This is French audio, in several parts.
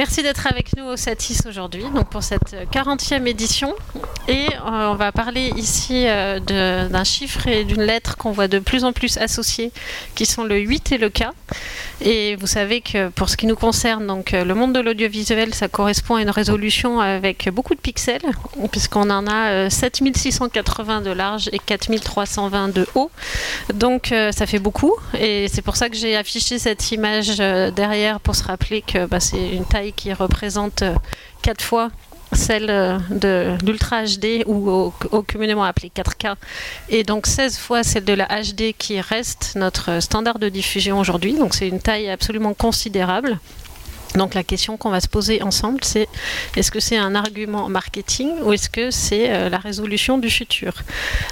Merci d'être avec nous au Satis aujourd'hui, donc pour cette 40e édition. Et euh, on va parler ici euh, d'un chiffre et d'une lettre qu'on voit de plus en plus associés, qui sont le 8 et le K. Et vous savez que pour ce qui nous concerne, donc euh, le monde de l'audiovisuel, ça correspond à une résolution avec beaucoup de pixels, puisqu'on en a 7680 de large et 4320 de haut. Donc ça fait beaucoup. Et c'est pour ça que j'ai affiché cette image derrière pour se rappeler que bah, c'est une taille qui représente euh, quatre fois celle euh, de l'Ultra HD ou au, communément appelée 4K et donc 16 fois celle de la HD qui reste notre standard de diffusion aujourd'hui. Donc c'est une taille absolument considérable. Donc la question qu'on va se poser ensemble, c'est est-ce que c'est un argument marketing ou est-ce que c'est euh, la résolution du futur?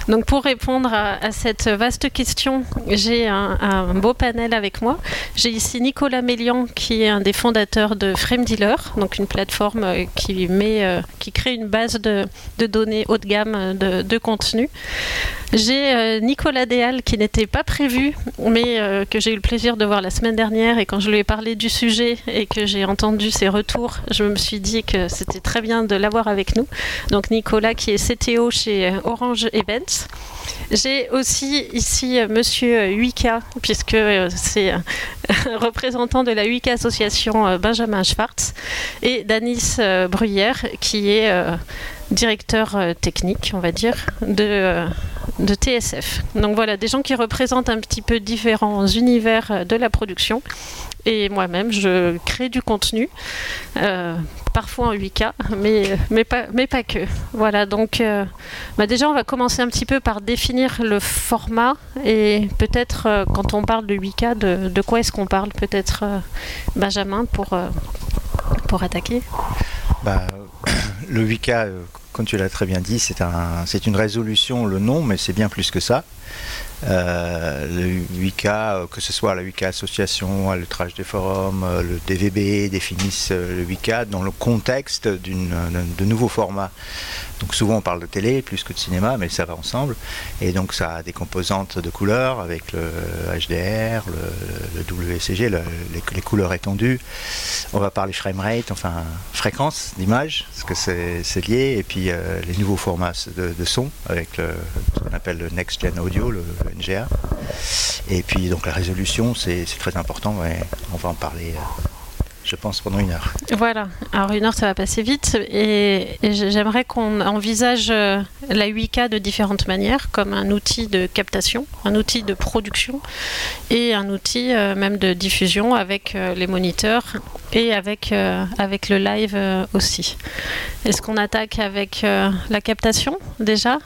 Donc pour répondre à, cette vaste question, j'ai un, beau panel avec moi. J'ai ici Nicolas Mélian qui est un des fondateurs de Frame Dealer, donc une plateforme euh, qui, met, euh, qui crée une base de, données haut de gamme de, de contenu. J'ai Nicolas Déal qui n'était pas prévu, mais que j'ai eu le plaisir de voir la semaine dernière et quand je lui ai parlé du sujet et que j'ai entendu ses retours, je me suis dit que c'était très bien de l'avoir avec nous. Donc Nicolas qui est CTO chez Orange Events. J'ai aussi ici Monsieur Wika, puisque euh, c'est représentant de la Wika Association euh, Benjamin Schwartz, et Danis euh, Bruyère, qui est directeur technique, on va dire, de, de TSF. Donc voilà, des gens qui représentent un petit peu différents univers de la production et moi-même, je crée du contenu, euh, parfois en 8K, mais, mais, pas, mais pas que. Voilà, donc euh, bah déjà, on va commencer un petit peu par définir le format et peut-être euh, quand on parle de 8K, de, de quoi est-ce qu'on parle? Peut-être Benjamin pour, pour attaquer bah, Le 8K, comme tu l'as très bien dit, c'est un, une résolution, le nom, mais c'est bien plus que ça. Euh, le 8K, euh, que ce soit la 8K Association, le Trash des forums, euh, le DVB définissent le 8K dans le contexte de nouveaux formats. Donc souvent on parle de télé plus que de cinéma, mais ça va ensemble. Et donc ça a des composantes de couleurs avec le HDR, le, WCG, les, couleurs étendues. On va parler framerate, enfin fréquence d'image, parce que c'est lié. Et puis les nouveaux formats de, son avec ce qu'on appelle le Next Gen Audio, le, NGA. Et puis donc la résolution, c'est très important, on va en parler euh, je pense, pendant une heure. Voilà, alors une heure ça va passer vite et, j'aimerais qu'on envisage euh, la 8K de différentes manières, comme un outil de captation, un outil de production et un outil euh, même de diffusion avec les moniteurs et avec, avec le live aussi. Est-ce qu'on attaque avec la captation déjà?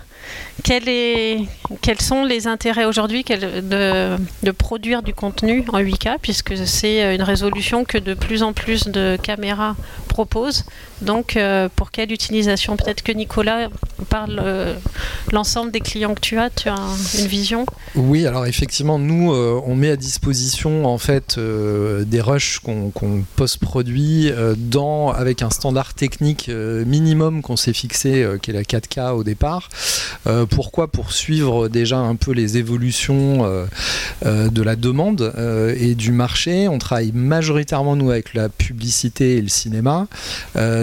Quels sont les intérêts aujourd'hui de, produire du contenu en 8K, puisque c'est une résolution que de plus en plus de caméras proposent donc, euh, pour quelle utilisation? Peut-être que Nicolas parle euh, l'ensemble des clients que tu as. Tu as une vision? Oui, alors effectivement, nous, euh, on met à disposition en fait des rushs qu'on post-produit dans avec un standard technique minimum qu'on s'est fixé, qui est la 4K au départ. Pourquoi Pour suivre déjà un peu les évolutions de la demande et du marché? On travaille majoritairement nous avec la publicité et le cinéma.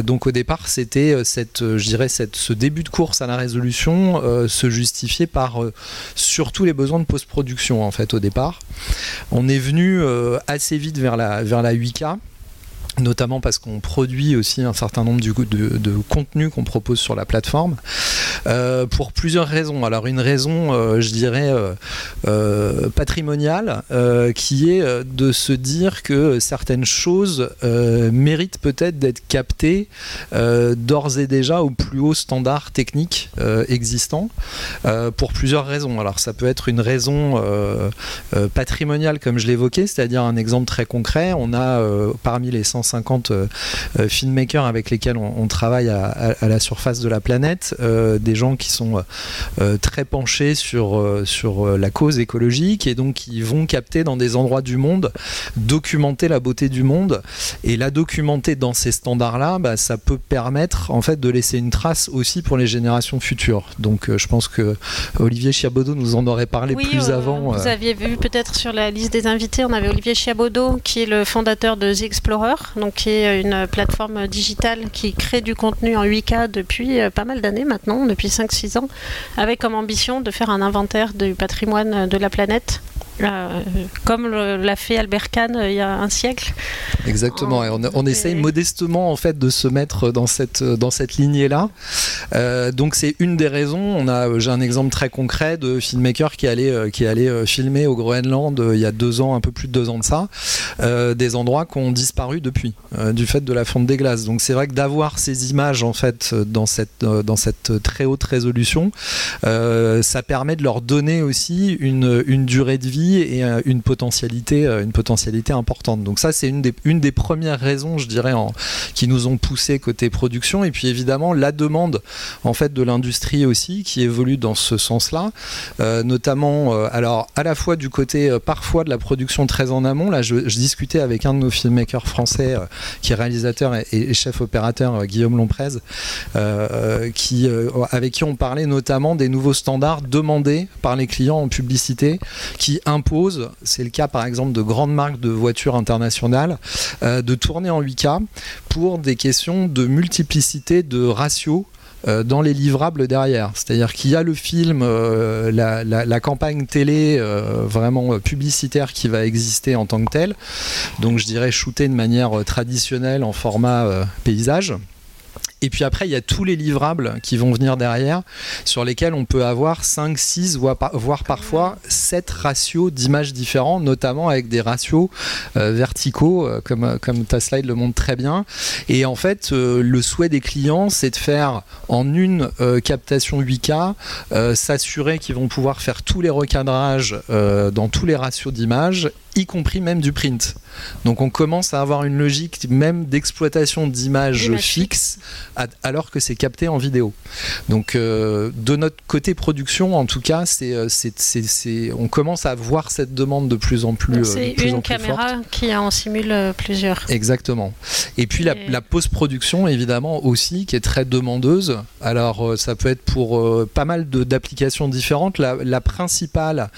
Donc au départ, c'était euh, cette, euh, je ce début de course à la résolution euh, se justifiait par surtout les besoins de post-production en fait au départ. On est venu assez vite vers la, vers la 8K notamment parce qu'on produit aussi un certain nombre de, contenus qu'on propose sur la plateforme, euh, pour plusieurs raisons. Alors une raison, euh, je dirais, euh, patrimoniale, qui est de se dire que certaines choses méritent peut-être d'être captées d'ores et déjà au plus haut standard technique existant, pour plusieurs raisons. Alors ça peut être une raison patrimoniale, comme je l'évoquais, c'est-à-dire un exemple très concret. On a parmi les 150 50 euh, euh, filmmakers avec lesquels on, travaille à, la surface de la planète, euh, des gens qui sont très penchés sur, sur la cause écologique et donc qui vont capter dans des endroits du monde, documenter la beauté du monde et la documenter dans ces standards-là, bah, ça peut permettre en fait de laisser une trace aussi pour les générations futures. Donc je pense que Olivier Chiabodo nous en aurait parlé plus avant. Vous aviez vu peut-être sur la liste des invités, on avait Olivier Chiabodo qui est le fondateur de The Explorer, donc qui est une plateforme digitale qui crée du contenu en 8K depuis euh, pas mal d'années maintenant, depuis 5-6 ans, avec comme ambition de faire un inventaire du patrimoine de la planète euh, comme l'a fait Albert Kahn euh, il y a un siècle. Exactement, et on, essaye modestement en fait de se mettre dans cette, dans cette lignée-là. Euh, donc c'est une des raisons. On a, j'ai un exemple très concret de filmmaker qui allait, qui allait filmer au Groenland il y a deux ans, un peu plus de deux ans de ça, des endroits qui ont disparu depuis du fait de la fonte des glaces. Donc c'est vrai que d'avoir ces images en fait dans cette, dans cette très haute résolution, ça permet de leur donner aussi une, une durée de vie et euh, une potentialité, euh, une potentialité importante. Donc ça, c'est une des, une des premières raisons, je dirais, qui nous ont poussé côté production. Et puis évidemment, la demande en fait de l'industrie aussi qui évolue dans ce sens-là, euh, notamment, alors à la fois du côté parfois de la production très en amont. Là, je, discutais avec un de nos filmmakers français qui est réalisateur et, chef opérateur, Guillaume Lomprez, qui, avec qui on parlait notamment des nouveaux standards demandés par les clients en publicité qui impose, c'est le cas par exemple de grandes marques de voitures internationales, euh, de tourner en 8K pour des questions de multiplicité de ratios euh, dans les livrables derrière. C'est-à-dire qu'il y a le film, euh, la, campagne télé vraiment publicitaire qui va exister en tant que telle. Donc je dirais shooter de manière traditionnelle en format paysage. Et puis après, il y a tous les livrables qui vont venir derrière, sur lesquels on peut avoir 5, 6, voire parfois 7 ratios d'images différents, notamment avec des ratios euh, verticaux, euh, comme, ta slide le montre très bien. Et en fait, euh, le souhait des clients, c'est de faire en une captation 8K, s'assurer qu'ils vont pouvoir faire tous les recadrages dans tous les ratios d'images y compris même du print. Donc on commence à avoir une logique même d'exploitation d'images fixes alors que c'est capté en vidéo. Donc euh, de notre côté production, en tout cas, c'est, euh, c'est, on commence à voir cette demande de plus en plus. C'est une caméra qui en simule euh, plusieurs. Exactement. Et puis la, post-production, évidemment, aussi, qui est très demandeuse. Alors ça peut être pour pas mal d'applications différentes. La, la principale,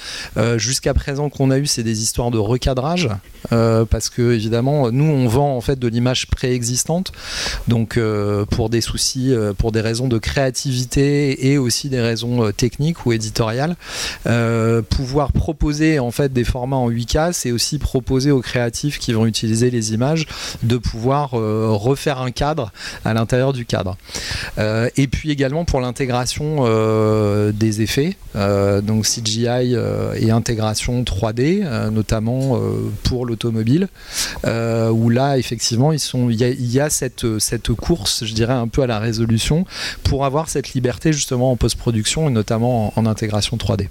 jusqu'à présent, qu'on a eu, c'est des histoires de recadrage euh, parce que évidemment nous on vend en fait de l'image préexistante. Donc euh, pour des soucis euh, pour des raisons de créativité et aussi des raisons techniques ou éditoriales pouvoir proposer en fait des formats en 8K c'est aussi proposer aux créatifs qui vont utiliser les images de pouvoir refaire un cadre à l'intérieur du cadre. Et puis également pour l'intégration des effets donc CGI et intégration 3D notamment euh, pour l'automobile, euh, où là, effectivement, il y a, cette, cette course, je dirais, un peu à la résolution, pour avoir cette liberté justement en post-production et notamment en, intégration 3D.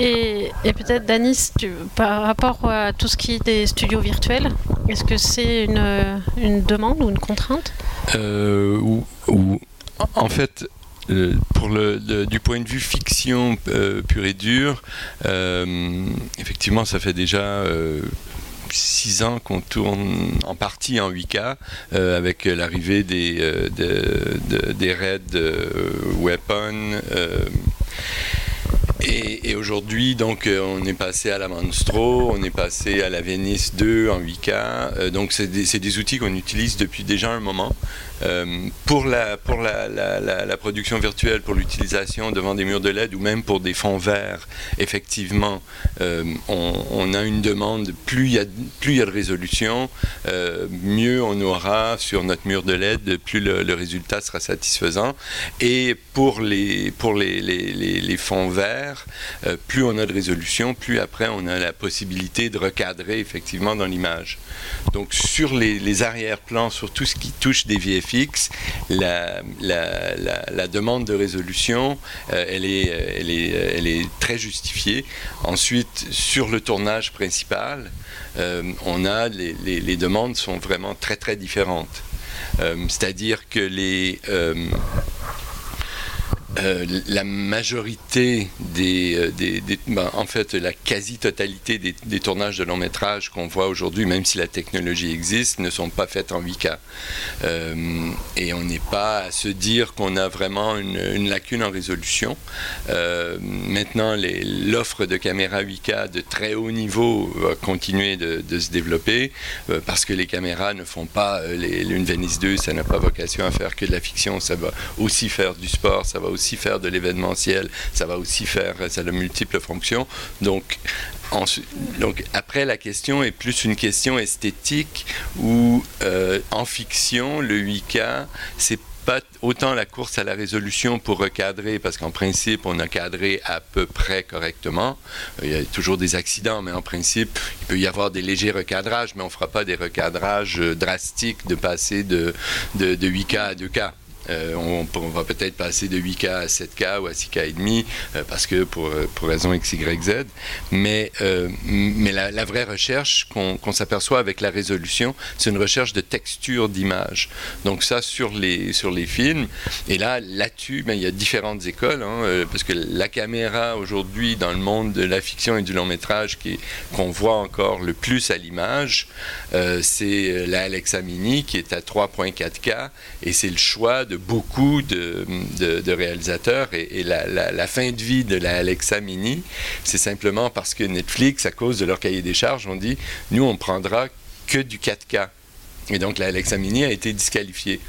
Et, peut-être, Danis, par rapport à tout ce qui est des studios virtuels, est-ce que c'est une, une, demande ou une contrainte? Euh, ou, En fait, euh, du point de vue fiction euh, pure et dure, euh, effectivement, ça fait déjà six ans qu'on tourne en partie en 8K avec l'arrivée des, des raids Weapon. Et, aujourd'hui, donc, on est passé à la Monstro, on est passé à la Venice 2 en 8K. donc, c'est des, outils qu'on utilise depuis déjà un moment. Euh, pour la, production virtuelle, pour l'utilisation devant des murs de LED ou même pour des fonds verts, effectivement, euh, on, a une demande, plus il y a, de résolution, euh, mieux on aura sur notre mur de LED, plus le, résultat sera satisfaisant. Et pour les, fonds verts, plus on a de résolution, plus après on a la possibilité de recadrer effectivement dans l'image. Donc sur les, arrière-plans, sur tout ce qui touche des VFX, fixe, la, demande de résolution, euh, elle, est, elle, est, très justifiée. Ensuite, sur le tournage principal, euh, on a les, les, demandes sont vraiment très très différentes. Euh, c'est-à-dire que les euh, la majorité des, euh, ben, en fait, la quasi-totalité des, tournages de long métrage qu'on voit aujourd'hui, même si la technologie existe, ne sont pas faits en 8K. Euh, et on n'est pas à se dire qu'on a vraiment une, une, lacune en résolution. maintenant, l'offre de caméras 8K de très haut niveau va continuer de, de se développer parce que les caméras ne font pas les, une Venice 2, ça n'a pas vocation à faire que de la fiction, ça va aussi faire du sport, ça va aussi faire de l'événementiel, ça va aussi faire, ça a de multiples fonctions. Donc, après, la question est plus une question esthétique où euh, en fiction, le 8K, c'est pas autant la course à la résolution pour recadrer, parce qu'en principe, on a cadré à peu près correctement. Il y a toujours des accidents, mais en principe, il peut y avoir des légers recadrages, mais on ne fera pas des recadrages drastiques de passer de, de 8K à 2K. Euh, on, va peut-être passer de 8K à 7K ou à 6K et demi euh, parce que pour, euh, pour raison X, Y, Z. Mais, mais la, vraie recherche qu'on s'aperçoit avec la résolution, c'est une recherche de texture d'image. Donc ça sur les, sur les films. Et là, là-dessus, ben, il y a différentes écoles hein, parce que la caméra aujourd'hui dans le monde de la fiction et du long métrage qu'on voit encore le plus à l'image, c'est la Alexa Mini qui est à 3.4K et c'est le choix de beaucoup de, réalisateurs et, la, fin de vie de la Alexa Mini, c'est simplement parce que Netflix, à cause de leur cahier des charges, ont dit nous on prendra que du 4K. Et donc la Alexa Mini a été disqualifiée.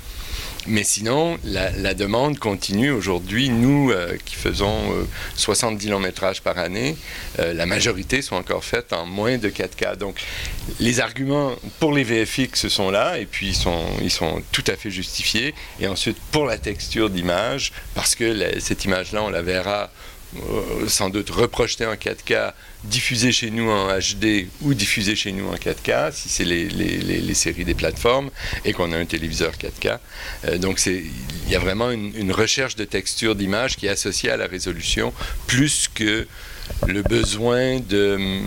Mais sinon, la, demande continue aujourd'hui. Nous, euh, qui faisons 70 euh, longs métrages par année, euh, la majorité sont encore faites en moins de 4K. Donc, les arguments pour les VFX sont là, et puis ils sont, ils sont tout à fait justifiés. Et ensuite, pour la texture d'image, parce que cette image-là, on la verra sans doute reprojeté en 4K, diffusé chez nous en HD ou diffusé chez nous en 4K, si c'est les, les, les, séries des plateformes, et qu'on a un téléviseur 4K. Euh, donc il y a vraiment une, recherche de texture d'image qui est associée à la résolution, plus que le besoin de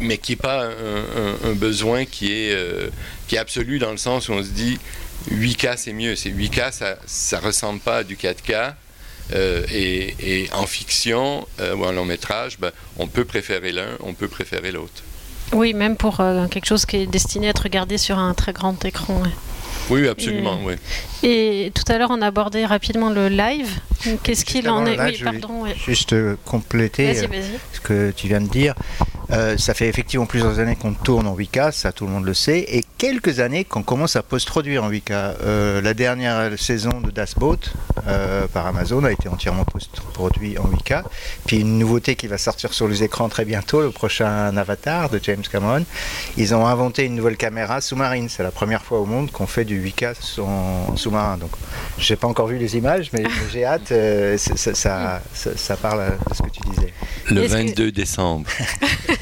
mais qui n'est pas un, besoin qui est, euh, qui est absolu dans le sens où on se dit 8K c'est mieux. C'est 8K, ça ne ressemble pas à du 4K. Euh, et, en fiction euh, ou en long métrage, ben, on peut préférer l'un, on peut préférer l'autre. Oui, même pour euh, quelque chose qui est destiné à être regardé sur un très grand écran. Oui, absolument. Et, oui. et tout à l'heure, on abordait rapidement le live. Qu'est-ce qu'il en est Oui, pardon. Juste compléter ce que tu viens de dire. Euh, ça fait effectivement plusieurs années qu'on tourne en 8K, ça tout le monde le sait, et quelques années qu'on commence à post-produire en 8K. Euh, la dernière saison de Das Boat euh, par Amazon a été entièrement post-produit en 8K. Puis une nouveauté qui va sortir sur les écrans très bientôt, le prochain Avatar de James Cameron. Ils ont inventé une nouvelle caméra sous-marine. C'est la première fois au monde qu'on fait du 8K en sous-marin. Donc, j'ai pas encore vu les images, mais j'ai hâte. Ça, ça, parle de ce que tu disais. Le 22 décembre.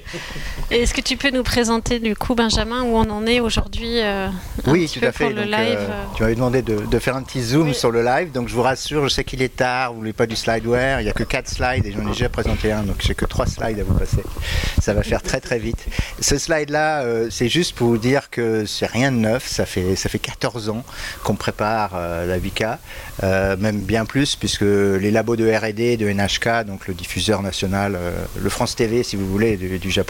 Est-ce que tu peux nous présenter du coup, Benjamin, où on en est aujourd'hui euh, Oui, tout à fait. le live euh, Tu m'avais demandé de, faire un petit zoom sur le live, donc je vous rassure, je sais qu'il est tard, vous voulez pas du slideware, il n'y a que 4 slides et j'en ai déjà présenté un, donc j'ai que 3 slides à vous passer. Ça va faire très très vite. Ce slide-là, euh, c'est juste pour vous dire que c'est rien de neuf, ça fait, ça fait 14 ans qu'on prépare la VK, même bien plus, puisque les labos de RD, de NHK, donc le diffuseur national, le France TV si vous voulez, du, Japon.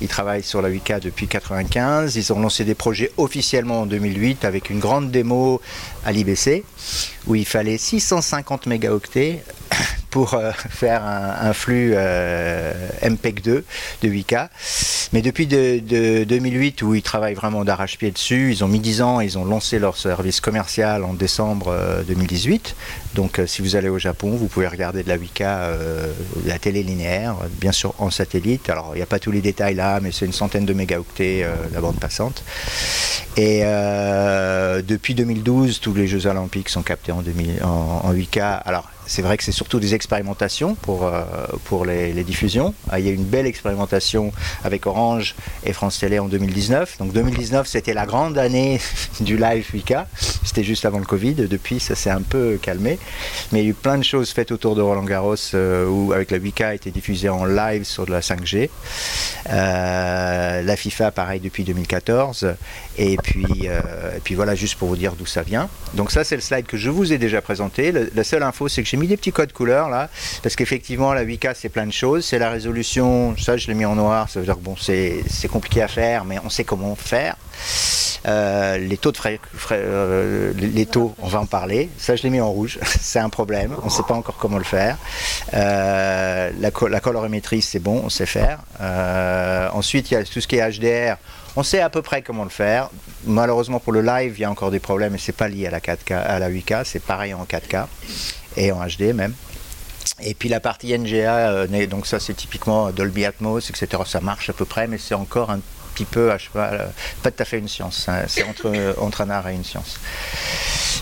Ils travaillent sur la 8K depuis 1995. Ils ont lancé des projets officiellement en 2008 avec une grande démo à l'IBC où il fallait 650 mégaoctets pour euh, faire un, flux euh, MPEG 2 de 8K. Mais depuis de, 2008, où ils travaillent vraiment d'arrache-pied dessus, ils ont mis 10 ans, ils ont lancé leur service commercial en décembre 2018. Euh, Donc si vous allez au Japon, vous pouvez regarder de la 8K, la télé linéaire, bien sûr en satellite. Alors il n'y a pas tous les détails là, mais c'est une centaine de mégaoctets la bande passante. Et depuis 2012, tous les Jeux Olympiques sont captés en, en 8K. Alors c'est vrai que c'est surtout des expérimentations pour, euh, pour les, diffusions. Ah, il y a eu une belle expérimentation avec Orange et France Télé en 2019. Donc 2019, c'était la grande année du live 8K. C'était juste avant le Covid. Depuis, ça s'est un peu calmé. Mais il y a eu plein de choses faites autour de Roland Garros euh, où, avec la 8K, a été diffusée en live sur de la 5G. Euh, la FIFA, pareil, depuis 2014. Et puis, et puis voilà, juste pour vous dire d'où ça vient. Donc ça, c'est le slide que je vous ai déjà présenté. la seule info, c'est que j'ai mis des petits codes couleurs là, parce qu'effectivement, la 8K, c'est plein de choses. C'est la résolution, ça, je l'ai mis en noir. Ça veut dire que bon, c'est compliqué à faire, mais on sait comment faire. Euh, les taux de frais, euh, les taux, on va en parler. Ça, je l'ai mis en rouge. c'est un problème. On ne sait pas encore comment le faire. Euh, la, la, colorimétrie, c'est bon, on sait faire. ensuite, il y a tout ce qui est HDR. On sait à peu près comment le faire. Malheureusement pour le live, il y a encore des problèmes et c'est pas lié à la 4K, à la 8K, c'est pareil en 4K et en HD même. Et puis la partie NGA, donc ça c'est typiquement Dolby Atmos, etc. Ça marche à peu près, mais c'est encore un petit peu, cheval, pas tout à fait une science. Hein. C'est entre, entre un art et une science.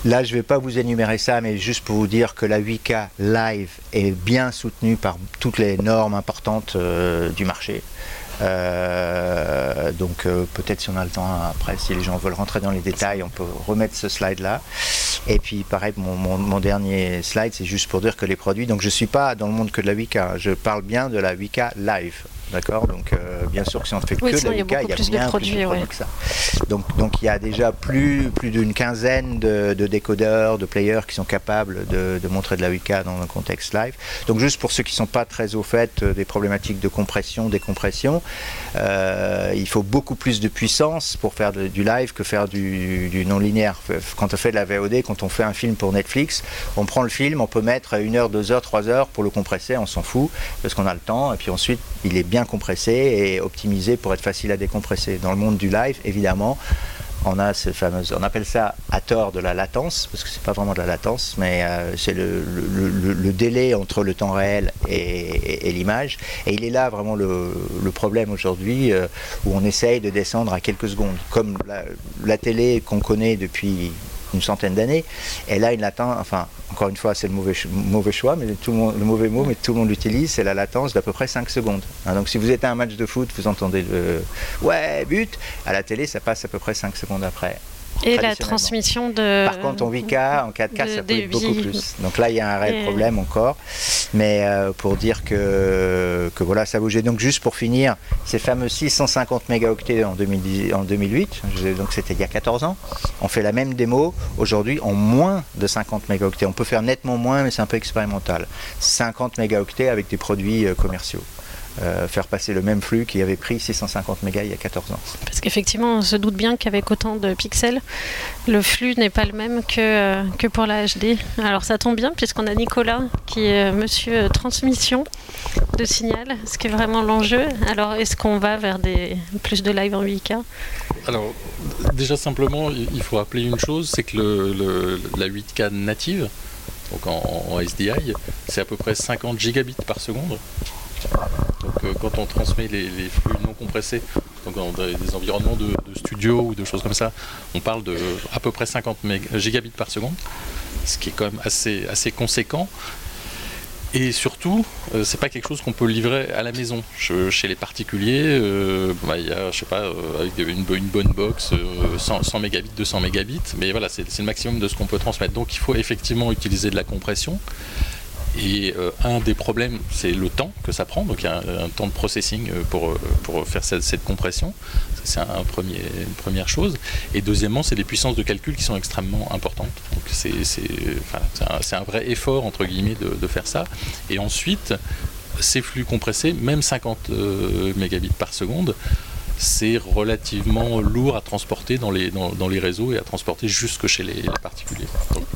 Là, je ne vais pas vous énumérer ça, mais juste pour vous dire que la 8K live est bien soutenue par toutes les normes importantes euh, du marché. Euh, donc euh, peut-être si on a le temps après, si les gens veulent rentrer dans les détails, on peut remettre ce slide là. Et puis pareil, mon, mon dernier slide, c'est juste pour dire que les produits, donc je ne suis pas dans le monde que de la 8K, je parle bien de la 8K live. D'accord? Donc, euh, bien sûr que si on ne fait que de la 8K, il y a, bien plus de produits, que ça. Donc, donc, il y a déjà plus, plus d'une quinzaine de, décodeurs, de players qui sont capables de, montrer de la 8K dans un contexte live. Donc, juste pour ceux qui ne sont pas très au fait euh, des problématiques de compression, décompression, euh, il faut beaucoup plus de puissance pour faire du live que faire du, non-linéaire. Quand on fait de la VOD, quand on fait un film pour Netflix, on prend le film, on peut mettre une heure, deux heures, trois heures pour le compresser, on s'en fout, parce qu'on a le temps, et puis ensuite, il est bien compressé et optimisé pour être facile à décompresser. Dans le monde du live, évidemment, on a ces fameuses, on appelle ça à tort de la latence, parce que c'est pas vraiment de la latence, mais euh, c'est le, délai entre le temps réel et, l'image. Et il est là vraiment le, problème aujourd'hui, euh, où on essaye de descendre à quelques secondes. Comme la, la télé qu'on connaît depuis une centaine d'années, elle a une latence, enfin, encore une fois, c'est le mauvais, choix, mais le mauvais mot, mais tout le monde l'utilise, c'est la latence d'à peu près 5 secondes. Hein, donc si vous êtes à un match de foot, vous entendez le ouais, but, à la télé, ça passe à peu près 5 secondes après. Et la transmission de. Par contre, en 8K, en 4K, ça peut être beaucoup plus. Donc là, il y a un réel problème encore. Mais euh, pour dire que, que voilà, ça bougeait. Donc juste pour finir, ces fameux 650 mégaoctets en, 2010, en 2008, donc c'était il y a 14 ans, on fait la même démo aujourd'hui en moins de 50 mégaoctets. On peut faire nettement moins, mais c'est un peu expérimental. 50 mégaoctets avec des produits euh, commerciaux. Euh, faire passer le même flux qui avait pris 650 mégas il y a 14 ans. Parce qu'effectivement, on se doute bien qu'avec autant de pixels, le flux n'est pas le même que, euh, que pour la HD. Alors ça tombe bien puisqu'on a Nicolas qui est euh, monsieur transmission de signal, ce qui est vraiment l'enjeu. Alors est-ce qu'on va vers des, plus de live en 8K Alors déjà simplement, il faut rappeler une chose, c'est que le, la 8K native, donc en, en SDI, c'est à peu près 50 gigabits par seconde. Donc euh, quand on transmet les, flux non compressés, donc dans des, environnements de, studio ou de choses comme ça, on parle de à peu près 50 gigabits par seconde, ce qui est quand même assez, assez conséquent. Et surtout, euh, c'est pas quelque chose qu'on peut livrer à la maison. chez les particuliers, euh, bah, il y a, je sais pas, avec une, bonne box, 100, 100, mégabits, 200 mégabits, mais voilà, c'est le maximum de ce qu'on peut transmettre. Donc il faut effectivement utiliser de la compression. Et euh, un des problèmes, c'est le temps que ça prend. Donc il y a un, temps de processing euh, pour, euh, pour faire cette, compression. C'est un premier, une première chose. Et deuxièmement, c'est des puissances de calcul qui sont extrêmement importantes. Donc c'est un, vrai effort, entre guillemets, de, de, faire ça. Et ensuite, ces flux compressés, même 50 mégabits par seconde, c'est relativement lourd à transporter dans les, dans, les réseaux et à transporter jusque chez les, particuliers.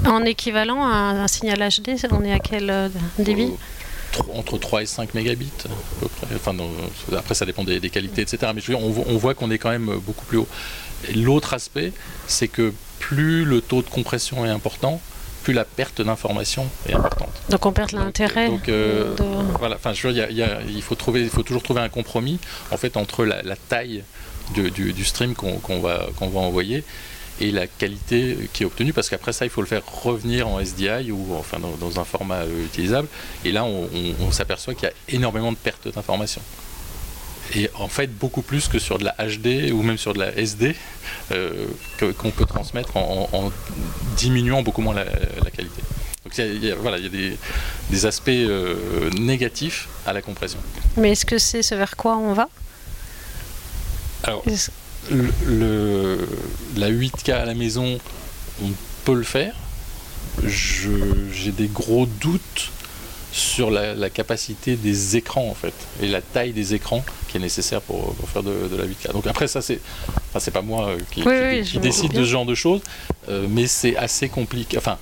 en équivalent à un, signal HD, on est à quel euh, débit euh, entre 3 et 5 mégabits Enfin, après, ça dépend des, qualités, etc. Mais je veux dire, on, on voit qu'on est quand même beaucoup plus haut. L'autre aspect, c'est que plus le taux de compression est important, plus la perte d'information est importante. Donc on perd l'intérêt. Donc, euh, voilà, enfin, je veux dire, il, faut trouver, il faut toujours trouver un compromis en fait entre la, taille du, stream qu'on va, qu'on va envoyer et la qualité qui est obtenue, parce qu'après ça, il faut le faire revenir en SDI ou enfin dans, un format euh, utilisable. Et là, on, s'aperçoit qu'il y a énormément de pertes d'informations et en fait beaucoup plus que sur de la HD ou même sur de la SD euh, qu'on peut transmettre en, diminuant beaucoup moins la, qualité. Donc il y a, voilà, il y a des, aspects euh, négatifs à la compression. Mais est-ce que c'est ce vers quoi on va? Alors, le, la 8K à la maison, on peut le faire. J'ai des gros doutes sur la, capacité des écrans en fait et la taille des écrans qui est nécessaire pour, faire de, la 8K. Donc après ça c'est, enfin c'est pas moi euh, qui, décide de ce genre de choses, euh, mais c'est assez compliqué. Enfin,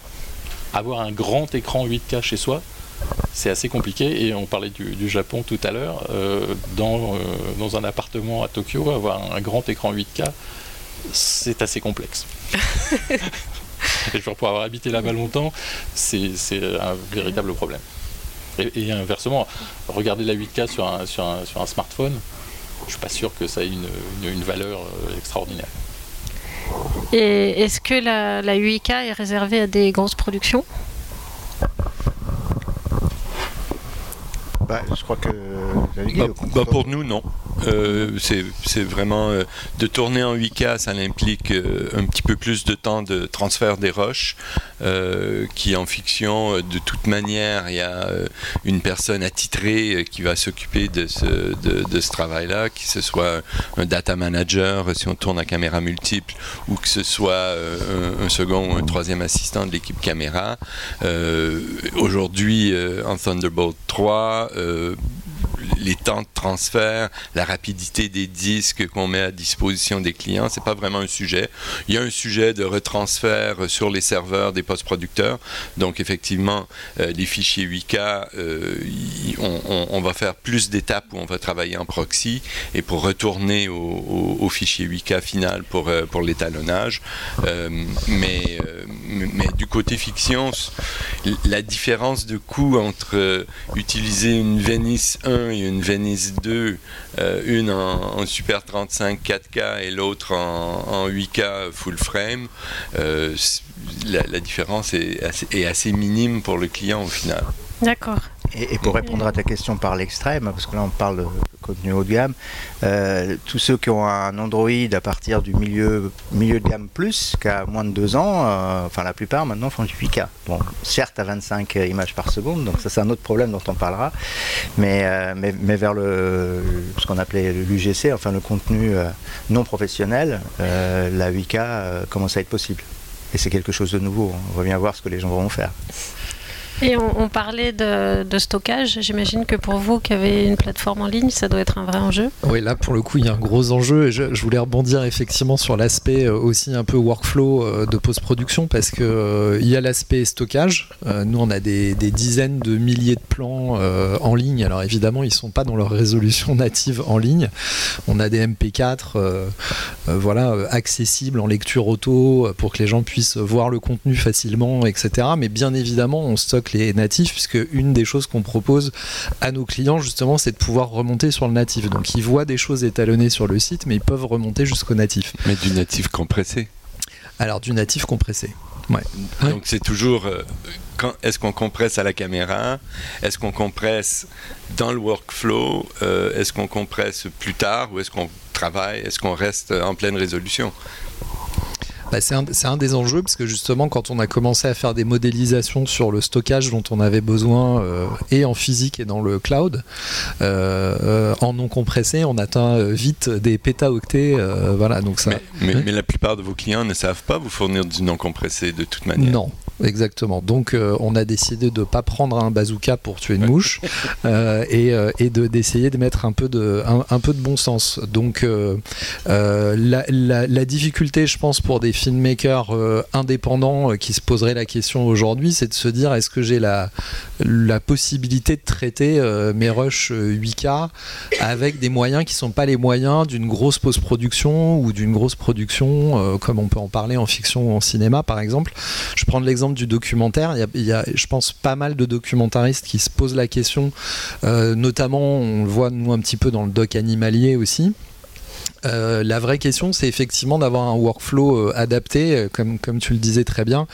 avoir un grand écran 8K chez soi, c'est assez compliqué. Et on parlait du, Japon tout à l'heure. Euh, dans, dans un appartement à Tokyo, avoir un grand écran 8K, c'est assez complexe. et pour avoir habité là-bas longtemps, c'est un véritable problème. Et, inversement, regarder la 8K sur un, sur un, sur un smartphone, je ne suis pas sûr que ça ait une, une, valeur euh, extraordinaire. Et est-ce que la, la 8K est réservée à des grosses productions? Bah, je crois que bah, bah, pour nous non. Euh, c'est vraiment euh, de tourner en 8K, ça implique euh, un petit peu plus de temps de transfert des roches, qui en fiction, de toute manière, il y a une personne attitrée qui va s'occuper de ce, travail-là, que ce soit un data manager si on tourne à caméra multiple, ou que ce soit un, second ou un troisième assistant de l'équipe caméra. Aujourd'hui, en Thunderbolt 3, les temps de transfert, la rapidité des disques qu'on met à disposition des clients, c'est pas vraiment un sujet. Il y a un sujet de retransfert sur les serveurs des post-producteurs. Donc effectivement, euh, les fichiers 8K, euh, on, va faire plus d'étapes où on va travailler en proxy et pour retourner au, fichier 8K final pour, euh, pour l'étalonnage. mais, mais du côté fiction, la différence de coût entre utiliser une Venice 1 et une Venice 2, euh, une en, Super 35 4K et l'autre en, 8K full frame, euh, la, différence est assez minime pour le client au final. D'accord. Et, pour répondre à ta question par l'extrême, parce que là on parle de contenu haut de gamme, euh, tous ceux qui ont un Android à partir du milieu, milieu de gamme plus, qu'à moins de 2 ans, euh, enfin la plupart maintenant font du 8K. Bon, certes à 25 images par seconde, donc ça c'est un autre problème dont on parlera, mais, euh, mais, vers le, ce qu'on appelait l'UGC, enfin le contenu non professionnel, la 8K commence à être possible. Et c'est quelque chose de nouveau, on va bien voir ce que les gens vont faire. Et on, parlait de, stockage. J'imagine que pour vous qui avez une plateforme en ligne, ça doit être un vrai enjeu. Oui, là pour le coup, il y a un gros enjeu. Et je, voulais rebondir effectivement sur l'aspect euh, aussi un peu workflow euh, de post-production parce que euh, il y a l'aspect stockage. nous, on a des, dizaines de milliers de plans en ligne. Alors évidemment, ils sont pas dans leur résolution native en ligne. On a des MP4, voilà, accessibles en lecture auto pour que les gens puissent voir le contenu facilement, etc. Mais bien évidemment, on stocke les natifs, puisque une des choses qu'on propose à nos clients, justement, c'est de pouvoir remonter sur le natif. Donc ils voient des choses étalonnées sur le site, mais ils peuvent remonter jusqu'au natif. Mais du natif compressé Alors du natif compressé. Ouais. Donc c'est toujours euh, est-ce qu'on compresse à la caméra? Est-ce qu'on compresse dans le workflow? Euh, Est-ce qu'on compresse plus tard ou est-ce qu'on travaille? Est-ce qu'on reste en pleine résolution? Bah, c'est un, des enjeux parce que justement quand on a commencé à faire des modélisations sur le stockage dont on avait besoin euh, et en physique et dans le cloud, euh, euh, en non compressé, on atteint vite des pétaoctets. voilà, donc ça, mais, mais, la plupart de vos clients ne savent pas vous fournir du non compressé de toute manière. Non, exactement. Donc on a décidé de ne pas prendre un bazooka pour tuer une mouche et, et de, d'essayer de mettre un peu de, un, peu de bon sens. Donc la, la, la, difficulté, je pense, pour des filmmaker euh, indépendant euh, qui se poserait la question aujourd'hui, c'est de se dire est-ce que j'ai la, possibilité de traiter euh, mes rushs 8K avec des moyens qui sont pas les moyens d'une grosse post-production ou d'une grosse production, comme on peut en parler en fiction ou en cinéma par exemple. Je prends l'exemple du documentaire. Il y, a, je pense, pas mal de documentaristes qui se posent la question, notamment, on le voit nous un petit peu dans le doc animalier aussi. Euh, la vraie question, c'est effectivement d'avoir un workflow euh, adapté, euh, comme, comme tu le disais très bien.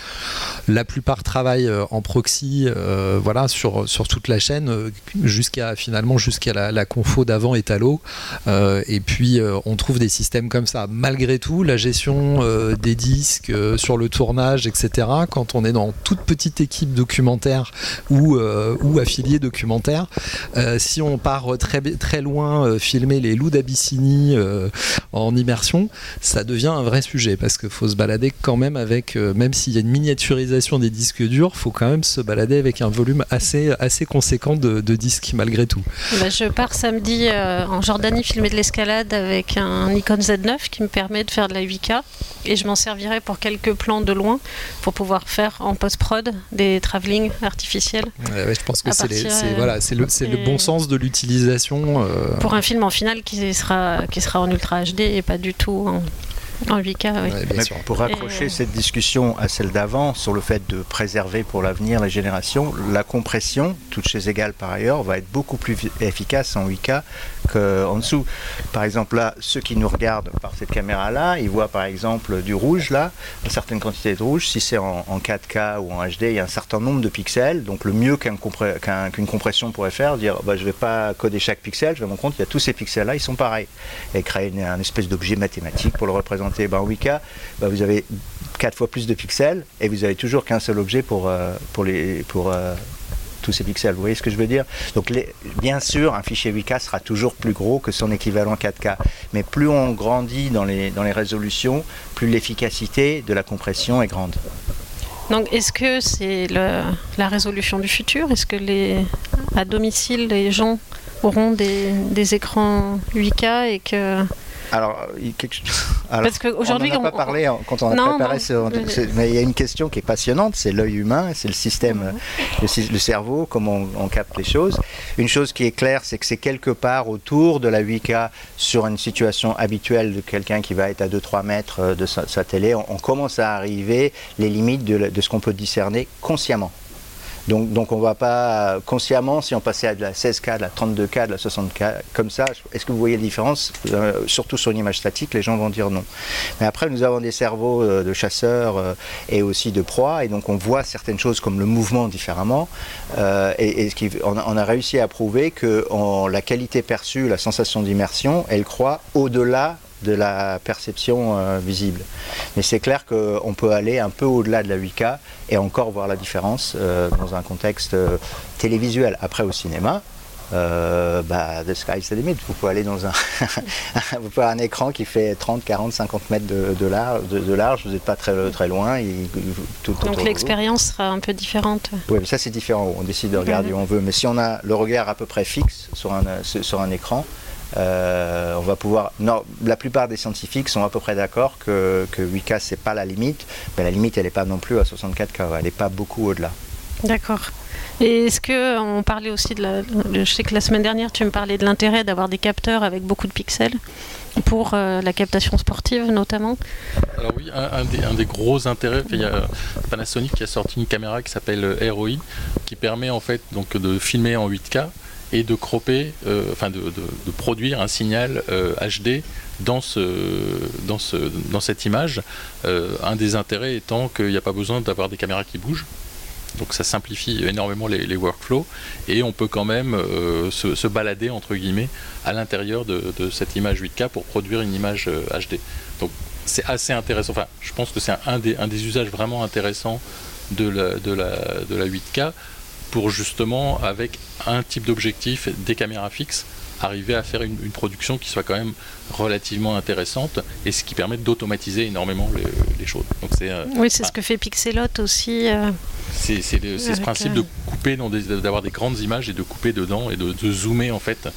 La plupart travaillent en proxy, voilà, sur, sur toute la chaîne, jusqu'à finalement jusqu'à la, confo d'avant et l'eau. et puis on trouve des systèmes comme ça. Malgré tout, la gestion des disques sur le tournage, etc. Quand on est dans toute petite équipe documentaire ou, ou documentaire, si on part très très loin filmer les loups d'Abyssinie en immersion, ça devient un vrai sujet parce qu'il faut se balader quand même avec, euh, même s'il y a une miniaturisation des disques durs, faut quand même se balader avec un volume assez, assez conséquent de, de disques malgré tout. Bah, je pars samedi euh, en Jordanie filmer de l'escalade avec un Nikon Z9 qui me permet de faire de la 8K et je m'en servirai pour quelques plans de loin pour pouvoir faire en post-prod des travelling artificiels. Ouais, ouais, je pense que c'est euh, voilà, le, bon sens de l'utilisation. euh, Pour un film en finale qui sera, qui sera en Ultra HD et pas du tout en, en 8K. oui. ouais, bien sûr. pour raccrocher Et- cette discussion à celle d'avant sur le fait de préserver pour l'avenir les générations, la compression, toutes choses égales par ailleurs, va être beaucoup plus efficace en 8K qu'en dessous. Par exemple, là, ceux qui nous regardent par cette caméra-là, ils voient par exemple du rouge là, une certaine quantité de rouge. Si c'est en, en 4K ou en HD, il y a un certain nombre de pixels. Donc le mieux qu'une compression pourrait faire, dire bah, je ne vais pas coder chaque pixel, je vais me rendre compte qu'il y a tous ces pixels-là, ils sont pareils. Et créer une, un espèce d'objet mathématique pour le représenter. Ben, en 8K, bah, vous avez quatre fois plus de pixels et vous avez toujours qu'un seul objet pour, euh, euh, tous ces pixels. Vous voyez ce que je veux dire? Donc bien sûr, un fichier 8K sera toujours plus gros que son équivalent 4K. Mais plus on grandit dans les, résolutions, plus l'efficacité de la compression est grande. Donc, est-ce que c'est la résolution du futur? Est-ce que à domicile, les gens auront des, des écrans 8K et que Alors, quelque Parce qu'aujourd'hui, on n'en a on- pas parlé quand on a Non, préparé non. ce- mais il y a une question qui est passionnante, c'est l'œil humain, c'est le système, euh, le, cerveau, comment on, on capte les choses. Une chose qui est claire, c'est que c'est quelque part autour de la 8K sur une situation habituelle de quelqu'un qui va être à 2-3 mètres euh, de sa, sa télé, on, on commence à arriver les limites de ce qu'on peut discerner consciemment. Donc, on va pas consciemment, si on passait à de la 16K, de la 32K, de la 60K, comme ça, est-ce que vous voyez la différence? Euh, Surtout sur une image statique, les gens vont dire non. Mais après, nous avons des cerveaux euh, de chasseurs euh, et aussi de proies, et donc on voit certaines choses comme le mouvement différemment. Et on, a, réussi à prouver que la qualité perçue, la sensation d'immersion, elle croît au-delà de la perception euh, visible. Mais c'est clair qu'on peut aller un peu au-delà de la 8K et encore voir la différence euh, dans un contexte euh, télévisuel. Après, au cinéma, euh, bah, the sky's the limit. Vous pouvez aller dans un, vous pouvez avoir un écran qui fait 30, 40, 50 mètres de, de large, de, de large, vous n'êtes pas très, très loin. tout donc l'expérience sera un peu différente Oui, mais ça c'est différent. On décide de regarder où on veut. Mais si on a le regard à peu près fixe sur un, sur un écran, euh, on va pouvoir. Non, la plupart des scientifiques sont à peu près d'accord que, que 8K c'est pas la limite, mais la limite elle n'est pas non plus à 64K. Elle n'est pas beaucoup au-delà. D'accord. Et est-ce que on parlait aussi de la. Je sais que la semaine dernière, tu me parlais de l'intérêt d'avoir des capteurs avec beaucoup de pixels pour euh, la captation sportive notamment. Alors oui, un, un des, un des gros intérêts, il y a Panasonic qui a sorti une caméra qui s'appelle ROI, qui permet en fait donc de filmer en 8K et de cropper, euh, enfin de, produire un signal euh, HD dans, ce, dans, ce, dans cette image. Euh, un des intérêts étant qu'il n'y a pas besoin d'avoir des caméras qui bougent. Donc ça simplifie énormément les, workflows et on peut quand même euh, se, balader entre guillemets à l'intérieur de, cette image 8K pour produire une image euh, HD. Donc c'est assez intéressant. Enfin, je pense que c'est un, un des, un des usages vraiment intéressants de la, de la, de la 8K pour justement, avec un type d'objectif, des caméras fixes, arriver à faire une, une production qui soit quand même relativement intéressante et ce qui permet d'automatiser énormément les, les choses. Donc c'est euh, Oui, c'est ce que fait Pixelot aussi. euh, c'est c'est le- c'est ce principe euh, de couper, dans des- d'avoir des grandes images et de couper dedans et de, de zoomer en fait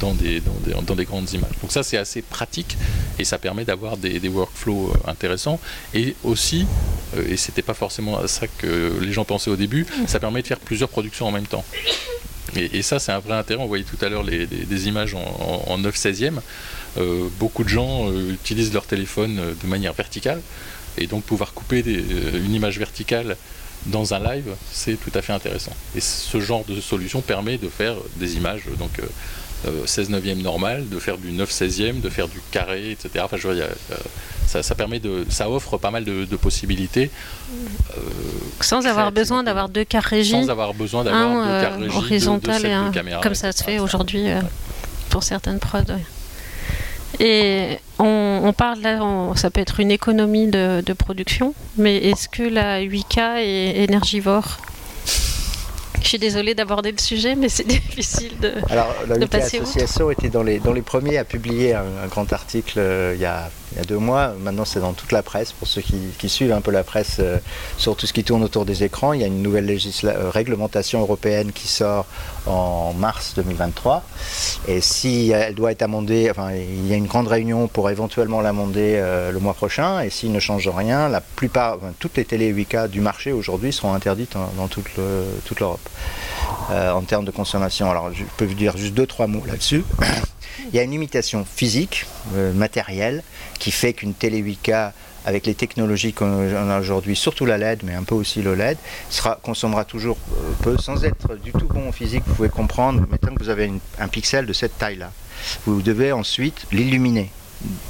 dans des, dans des, dans des grandes images. Donc ça c'est assez pratique et ça permet d'avoir des, des workflows intéressants et aussi, et c'était pas forcément à ça que les gens pensaient au début, ça permet de faire plusieurs productions en même temps. Et, ça c'est un vrai intérêt, on voyait tout à l'heure les, des, images en, en, en 9 16e. Euh, beaucoup de gens euh, utilisent leur téléphone euh, de manière verticale et donc pouvoir couper une image verticale dans un live, c'est tout à fait intéressant. Et ce genre de solution permet de faire des images, donc 16 neuvième normal, de faire du 9 16e, de faire du carré, etc. Enfin, je veux dire, il y a, euh, ça, ça permet de, ça offre pas mal de, de possibilités euh, sans avoir besoin d'avoir deux cartes régies, sans avoir besoin d'avoir deux euh, deux horizontal et un caméras, comme ça se fait aujourd'hui euh, pour certaines prods. ouais. Et on, on parle là, on- ça peut être une économie de production, mais est-ce que la 8K est énergivore? Suis désolée d'aborder le sujet, mais c'est difficile de. Alors, la de passer Association était dans les, dans les premiers à publier un, un grand article euh, il, y a, il y a deux mois. Maintenant, c'est dans toute la presse. Pour ceux qui, qui suivent un peu la presse euh, sur tout ce qui tourne autour des écrans, il y a une nouvelle législa- euh, réglementation européenne qui sort en mars 2023. Et si elle doit être amendée, enfin, il y a une grande réunion pour éventuellement l'amender euh, le mois prochain. Et s'il ne change rien, la plupart, enfin, toutes les télé 8K du marché aujourd'hui seront interdites dans toute, le- toute l'Europe en termes de consommation. Alors, je peux vous dire juste deux, trois mots là-dessus. Il y a une limitation physique, euh, matérielle, qui fait qu'une télé 8K avec les technologies qu'on a aujourd'hui, surtout la LED, mais un peu aussi le LED, consommera toujours euh, peu, sans être du tout bon en physique. Vous pouvez comprendre, maintenant que vous avez un pixel de cette taille-là, vous devez ensuite l'illuminer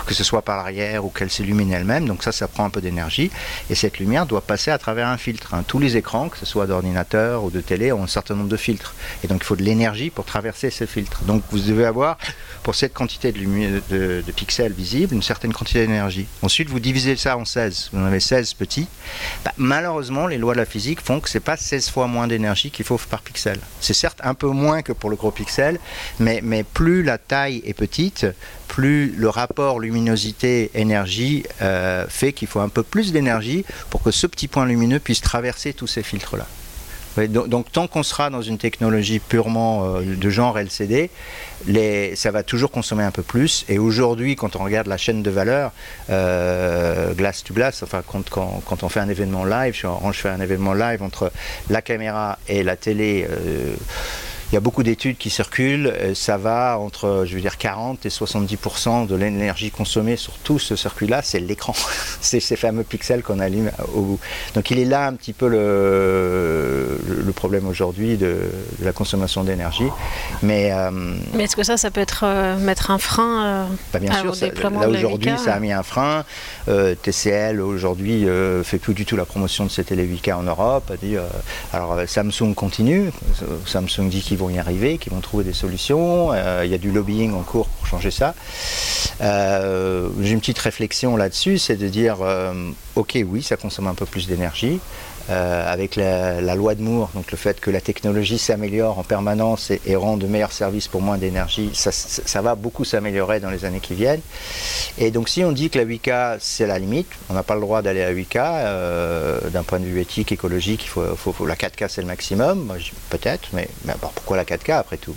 que ce soit par l'arrière ou qu'elle s'illumine elle-même. Donc ça, ça prend un peu d'énergie. Et cette lumière doit passer à travers un filtre. hein. Tous les écrans, que ce soit d'ordinateur ou de télé, ont un certain nombre de filtres. Et donc il faut de l'énergie pour traverser ces filtres. Donc vous devez avoir, pour cette quantité de, pixels visibles, une certaine quantité d'énergie. Ensuite, vous divisez ça en 16. Vous en avez 16 petits. Bah, malheureusement, les lois de la physique font que c'est pas 16 fois moins d'énergie qu'il faut par pixel. C'est certes un peu moins que pour le gros pixel, mais plus la taille est petite, plus le rapport luminosité-énergie euh, fait qu'il faut un peu plus d'énergie pour que ce petit point lumineux puisse traverser tous ces filtres-là. Donc, tant qu'on sera dans une technologie purement euh, de genre LCD, ça va toujours consommer un peu plus. Et aujourd'hui, quand on regarde la chaîne de valeur, euh, glass to glass, enfin quand, on fait un événement live, je, fais un événement live entre la caméra et la télé. Il y a beaucoup d'études qui circulent, ça va entre, je veux dire, 40 et 70% de l'énergie consommée sur tout ce circuit-là, c'est l'écran. c'est ces fameux pixels qu'on allume au bout. Donc il est là un petit peu le, le problème aujourd'hui de, de, la consommation d'énergie. Mais, euh, Mais est-ce que ça, ça peut être euh, mettre un frein euh, bah bien sûr, ça, là aujourd'hui, ça a mis un frein. Euh, TCL aujourd'hui euh, fait plus du tout la promotion de ces télé 8K en Europe. A dit, euh, alors Samsung continue. Samsung dit qu'ils vont y arriver, qu'ils vont trouver des solutions. Euh, il y a du lobbying en cours pour changer ça. Euh, J'ai une petite réflexion là-dessus, c'est de dire, euh, ok, oui, ça consomme un peu plus d'énergie. Euh, avec la, loi de Moore, donc le fait que la technologie s'améliore en permanence et, rend de meilleurs services pour moins d'énergie, ça, va beaucoup s'améliorer dans les années qui viennent. Et donc si on dit que la 8K c'est la limite, on n'a pas le droit d'aller à 8K, euh, d'un point de vue éthique, écologique, la 4K c'est le maximum, peut-être, mais, pourquoi la 4K après tout?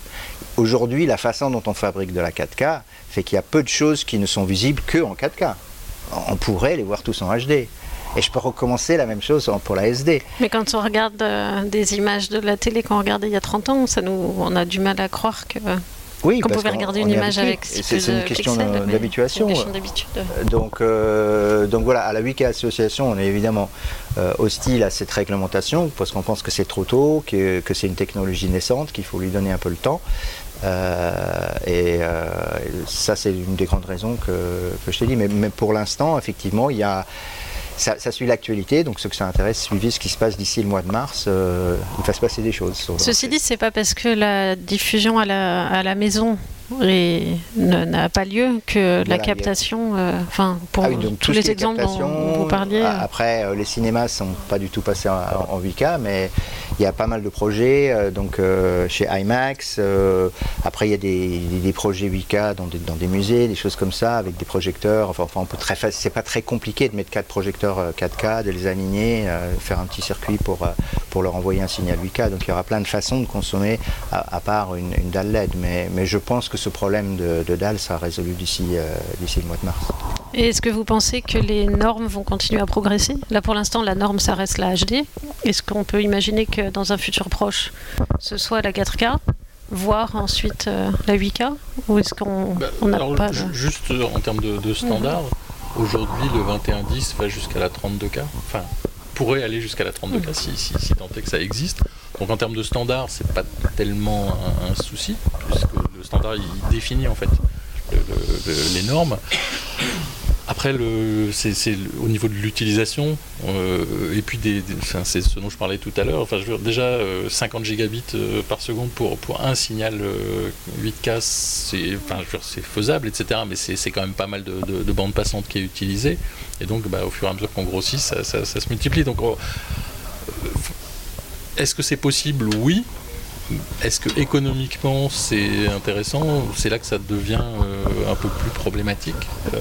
Aujourd'hui, la façon dont on fabrique de la 4K fait qu'il y a peu de choses qui ne sont visibles que en 4K. On pourrait les voir tous en HD. Et je peux recommencer la même chose pour la SD. Mais quand on regarde euh, des images de la télé qu'on regardait il y a 30 ans, ça nous, on a du mal à croire que. Oui, qu'on pouvait regarder une image avec C'est une question d'habituation. Euh. Donc, euh, donc voilà, à la Wiki Association, on est évidemment euh, hostile à cette réglementation parce qu'on pense que c'est trop tôt, que, que c'est une technologie naissante, qu'il faut lui donner un peu le temps. Euh, et ça, c'est une des grandes raisons que, que je t'ai dit. Mais, mais pour l'instant, effectivement, il y a ça, ça, suit l'actualité, donc ceux que ça intéresse, suivez ce qui se passe d'ici le mois de mars. Euh, il va se passer des choses. Ceci dit, c'est pas parce que la diffusion à la, à la maison n'a pas lieu que voilà, la captation, enfin euh, pour ah oui, donc, tous les exemples dont vous parliez. Après, euh, les cinémas sont pas du tout passés en, en 8K, mais il y a pas mal de projets, euh, donc chez IMAX. euh, après, il y a des, des, des, projets 8K dans des, dans des musées, des choses comme ça, avec des projecteurs. Enfin, enfin on peut très, c'est pas très compliqué de mettre quatre projecteurs 4K, de les aligner, faire un petit circuit pour pour leur envoyer un signal 8K. Donc il y aura plein de façons de consommer à, à part une, une, dalle LED, mais mais je pense que ce problème de, de dalle sera résolu d'ici euh, d'ici le mois de mars. Et est-ce que vous pensez que les normes vont continuer à progresser? Là, pour l'instant, la norme, ça reste la HD. Est-ce qu'on peut imaginer que dans un futur proche, ce soit la 4K voire ensuite euh, la 8K Ou est-ce qu'on bah, n'a pas... Juste euh, en termes de, de standard, mmh. aujourd'hui, le 2110 va jusqu'à la 32K. Enfin, pourrait aller jusqu'à la 32K mmh. si, si, si, tant est que ça existe. Donc en termes de standard, c'est pas tellement un, un, souci, puisque standard il définit en fait le, le, les normes. Après, le, c'est, au niveau de l'utilisation, euh, et puis des, c'est ce dont je parlais tout à l'heure. Déjà euh, 50 gigabits euh, par seconde pour, un signal 8K, c'est, faisable, etc. Mais c'est, quand même pas mal de, de, de bandes passantes qui est utilisée. Et donc, bah, au fur et à mesure qu'on grossit, ça, se multiplie. Donc, on, Est-ce que c'est possible? Oui. Est-ce que économiquement c'est intéressant C'est là que ça devient euh, un peu plus problématique. Euh,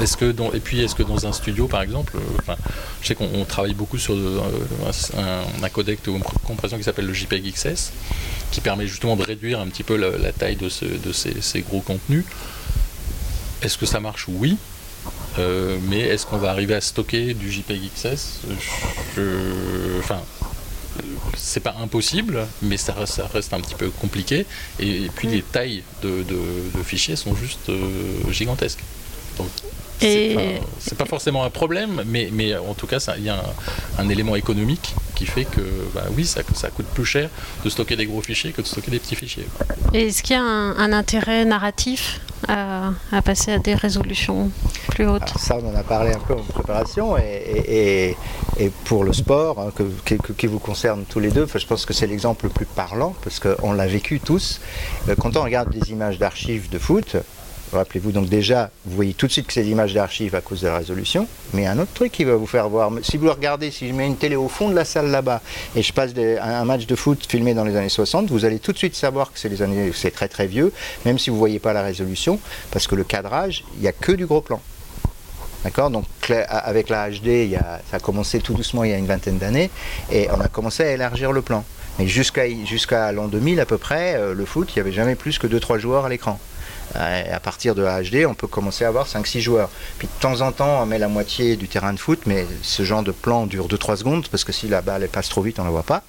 est-ce que dans, et puis est-ce que dans un studio par exemple, euh, je sais qu'on travaille beaucoup sur un, codec de compression qui s'appelle le JPEG XS, qui permet justement de réduire un petit peu la, taille de, ces, gros contenus. Est-ce que ça marche? Oui. mais est-ce qu'on va arriver à stocker du JPEG XS Enfin, c'est pas impossible, mais ça, reste un petit peu compliqué. Et, puis mm. les tailles de, fichiers sont juste euh, gigantesques. Donc, c'est pas, forcément un problème, mais, mais en tout cas, il y a un, élément économique qui fait que, bah oui, ça, ça coûte plus cher de stocker des gros fichiers que de stocker des petits fichiers. est-ce qu'il y a un, intérêt narratif à, passer à des résolutions plus hautes Ça, on en a parlé un peu en préparation, et, pour le sport, hein, qui vous concerne tous les deux, je pense que c'est l'exemple le plus parlant, parce qu'on l'a vécu tous. Euh, quand on regarde des images d'archives de foot, Rappelez-vous donc déjà, vous voyez tout de suite que c'est l'image d'archive à cause de la résolution. Mais un autre truc qui va vous faire voir, si vous regardez, si je mets une télé au fond de la salle là-bas et je passe un match de foot filmé dans les années 60, vous allez tout de suite savoir que c'est très très vieux, même si vous ne voyez pas la résolution, parce que le cadrage, il n'y a que du gros plan. D'accord? Donc avec la HD, ça a commencé tout doucement il y a une vingtaine d'années, et on a commencé à élargir le plan. Mais jusqu'à l'an 2000 à peu près, euh, le foot, il n'y avait jamais plus que 2-3 joueurs à l'écran. Euh, à partir de HD, on peut commencer à avoir 5-6 joueurs. Puis de temps en temps, on met la moitié du terrain de foot, mais ce genre de plan dure 2-3 secondes, parce que si la balle passe trop vite, on ne la voit pas.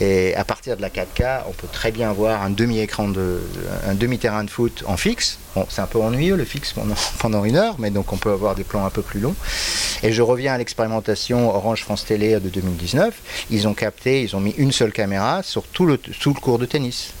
Et à partir de la 4K, on peut très bien voir un demi-écran de, un demi-terrain de foot en fixe. Bon, c'est un peu ennuyeux le fixe pendant, pendant une heure, mais donc on peut avoir des plans un peu plus longs. Et je reviens à l'expérimentation Orange France Télé de 2019. Ils ont capté, ils ont mis une seule caméra sur tout le, tout le cours de tennis.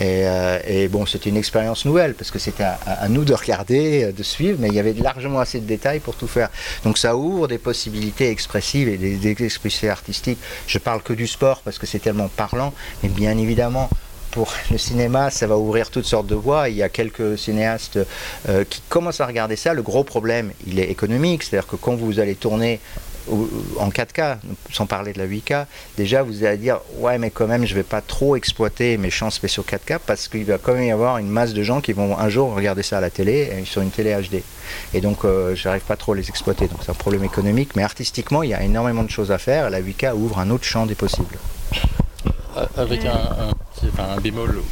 Euh, et, bon, c'était une expérience nouvelle parce que c'était à, nous de regarder, euh, de suivre, mais il y avait largement assez de détails pour tout faire. Donc ça ouvre des possibilités expressives et des, expressivités artistiques. Je parle que du sport parce que c'est tellement parlant, mais bien évidemment, pour le cinéma, ça va ouvrir toutes sortes de voies. Il y a quelques cinéastes euh, qui commencent à regarder ça. Le gros problème, il est économique, c'est-à-dire que quand vous allez tourner en 4K, sans parler de la 8K, déjà vous allez dire ouais mais quand même je vais pas trop exploiter mes champs spéciaux 4K parce qu'il va quand même y avoir une masse de gens qui vont un jour regarder ça à la télé sur une télé HD. Et donc euh, j'arrive pas trop à les exploiter, donc c'est un problème économique, mais artistiquement il y a énormément de choses à faire. La 8K ouvre un autre champ des possibles. Euh, avec un bémol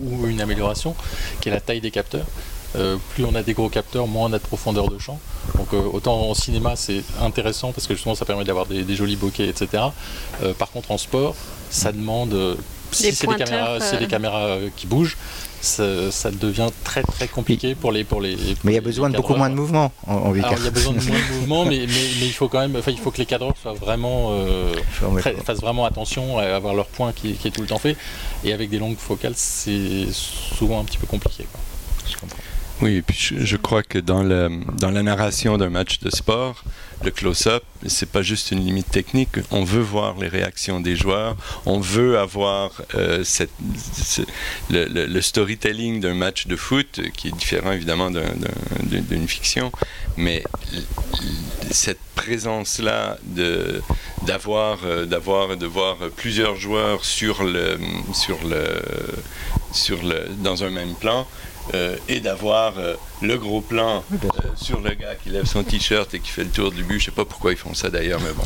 ou une amélioration, qui est la taille des capteurs. Euh, plus on a des gros capteurs, moins on a de profondeur de champ. Donc euh, autant en cinéma c'est intéressant parce que justement ça permet d'avoir des, jolis bokeh, etc. Euh, par contre en sport, ça demande si c'est des caméras, qui bougent, ça, devient très très compliqué pour les pour les. mais il y a besoin de beaucoup moins de mouvements en, il y a besoin de moins de mouvements, mais, il faut quand même, il faut que les cadreurs soient vraiment fassent vraiment attention à avoir leur point qui, est tout le temps fait. Et avec des longues focales, c'est souvent un petit peu compliqué. Je comprends. Oui, et puis je, crois que dans, la narration d'un match de sport, le close-up, c'est pas juste une limite technique. On veut voir les réactions des joueurs, on veut avoir euh, le, storytelling d'un match de foot, qui est différent évidemment d'une fiction, mais cette présence-là euh, d'avoir de voir plusieurs joueurs sur dans un même plan euh, et d'avoir euh, le gros plan euh, sur le gars qui lève son t-shirt et qui fait le tour du but. Je sais pas pourquoi ils font ça d'ailleurs, mais bon.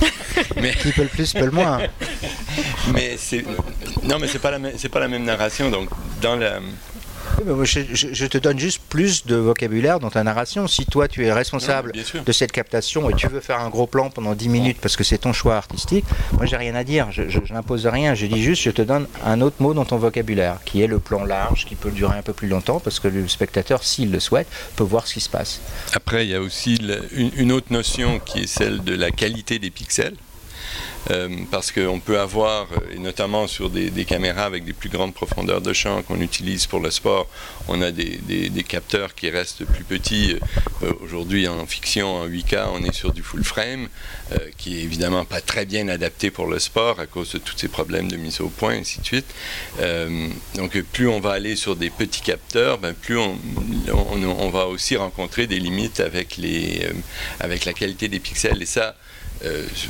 mais qui peut le plus peut le moins. mais c'est non, mais c'est pas la c'est pas la même narration. Donc dans la je, te donne juste plus de vocabulaire dans ta narration. Si toi tu es responsable de cette captation et tu veux faire un gros plan pendant 10 minutes parce que c'est ton choix artistique, moi j'ai rien à dire, je, n'impose rien, je dis juste je te donne un autre mot dans ton vocabulaire qui est le plan large qui peut durer un peu plus longtemps parce que le spectateur, s'il le souhaite, peut voir ce qui se passe. Après, il y a aussi une autre notion qui est celle de la qualité des pixels. Euh, parce qu'on peut avoir, euh, et notamment sur des, caméras avec des plus grandes profondeurs de champ qu'on utilise pour le sport, on a des, capteurs qui restent plus petits. Euh, aujourd'hui, en fiction, en 8K, on est sur du full frame, qui est évidemment pas très bien adapté pour le sport à cause de tous ces problèmes de mise au point, et ainsi de suite. donc, plus on va aller sur des petits capteurs, ben, plus on, va aussi rencontrer des limites avec, les, avec la qualité des pixels. Et ça,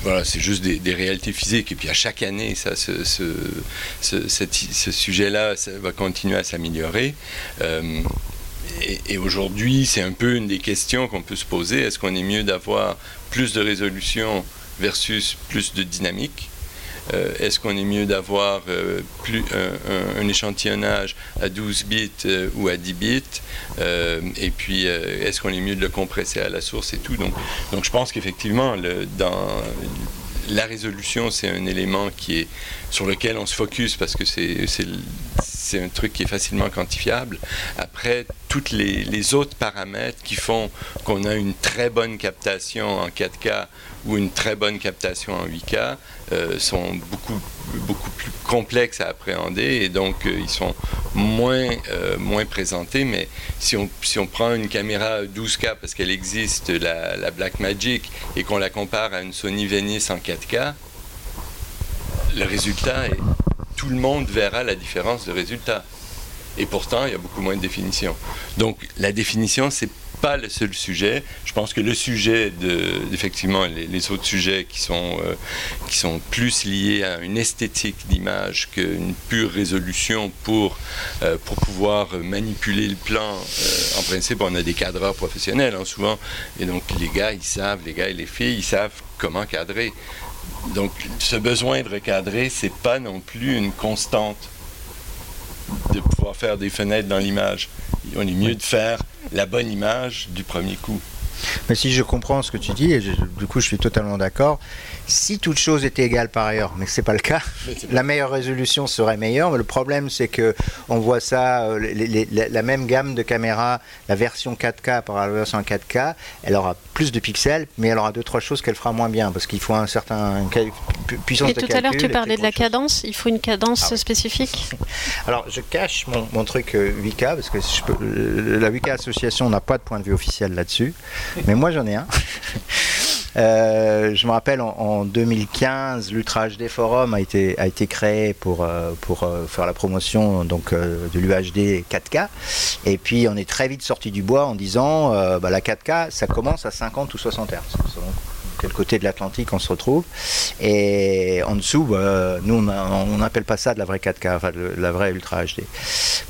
voilà, c'est juste des, réalité physique. Et puis à chaque année, ce, sujet-là va continuer à s'améliorer. Euh, et, aujourd'hui, c'est un peu une des questions qu'on peut se poser. Est-ce qu'on est mieux d'avoir plus de résolution versus plus de dynamique? Euh, Est-ce qu'on est mieux d'avoir euh, plus un, échantillonnage à 12 bits ou à 10 bits? Et puis, est-ce qu'on est mieux de le compresser à la source et tout? Donc, donc je pense qu'effectivement, dans la résolution, c'est un élément qui est sur lequel on se focus parce que c'est un truc qui est facilement quantifiable. Après, tous les, autres paramètres qui font qu'on a une très bonne captation en 4K ou une très bonne captation en 8K euh, sont beaucoup, beaucoup plus complexes à appréhender et donc euh, ils sont moins, euh, moins présentés. Mais si on, si on prend une caméra 12K parce qu'elle existe, la Blackmagic, et qu'on la compare à une Sony Venice en 4K, le résultat est. Tout le monde verra la différence de résultat. Et pourtant, il y a beaucoup moins de définition. Donc, la définition, c'est pas le seul sujet. Je pense que le sujet de, effectivement, les, autres sujets qui sont, euh, qui sont plus liés à une esthétique d'image qu'une pure résolution pour, euh, pour pouvoir manipuler le plan. Euh, en principe, on a des cadreurs professionnels, hein, souvent. Et donc, les gars, ils savent, les gars et les filles, ils savent comment cadrer. Donc, ce besoin de recadrer, c'est pas non plus une constante de pouvoir faire des fenêtres dans l'image. On est mieux de faire la bonne image du premier coup. Mais si je comprends ce que tu dis, et du coup je suis totalement d'accord, si toute chose était égale par ailleurs, mais ce n'est pas le cas, la meilleure résolution serait meilleure. Mais le problème, c'est que on voit ça, euh, la même gamme de caméras, la version 4K par la version 4K, elle aura plus de pixels, mais elle aura deux trois choses qu'elle fera moins bien parce qu'il faut un certain puissance et tout à l'heure, tu parlais de la cadence. Il faut une cadence ah spécifique? Alors, je cache mon, truc 8K euh, parce que la 8K association n'a pas de point de vue officiel là-dessus, mais moi j'en ai un. Euh, je me rappelle en, 2015, l'Ultra HD Forum a été, a été créé pour, euh, pour euh, faire la promotion donc, de l'UHD 4K. Et puis on est très vite sorti du bois en disant bah, la 4K, ça commence à 50 ou 60 Hz quel côté de l'Atlantique on se retrouve. Et en dessous, bah, nous, on n'appelle pas ça de la vraie 4K, enfin de la vraie Ultra HD.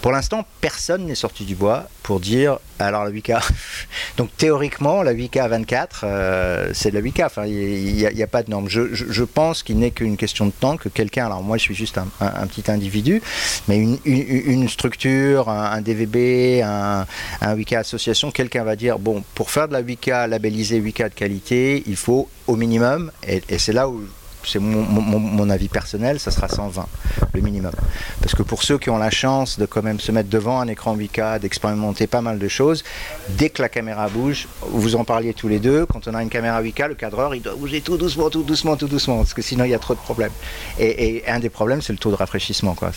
Pour l'instant, personne n'est sorti du bois pour dire alors la 8K. Donc théoriquement, la 8K 24, euh, c'est de la 8K. Enfin, il n'y a, pas de norme. Je, pense qu'il n'est qu'une question de temps que quelqu'un, alors moi je suis juste un, petit individu, mais une, structure, un, DVB, un, 8K association, quelqu'un va dire bon, pour faire de la 8K labellisée 8K de qualité, il faut au minimum, et c'est là où c'est mon, avis personnel, ça sera 120, le minimum. Parce que pour ceux qui ont la chance de quand même se mettre devant un écran 8K, d'expérimenter pas mal de choses, dès que la caméra bouge, vous en parliez tous les deux, quand on a une caméra 8K, le cadreur, il doit bouger tout doucement, tout doucement, tout doucement, parce que sinon il y a trop de problèmes. Et, un des problèmes, c'est le taux de rafraîchissement. Quand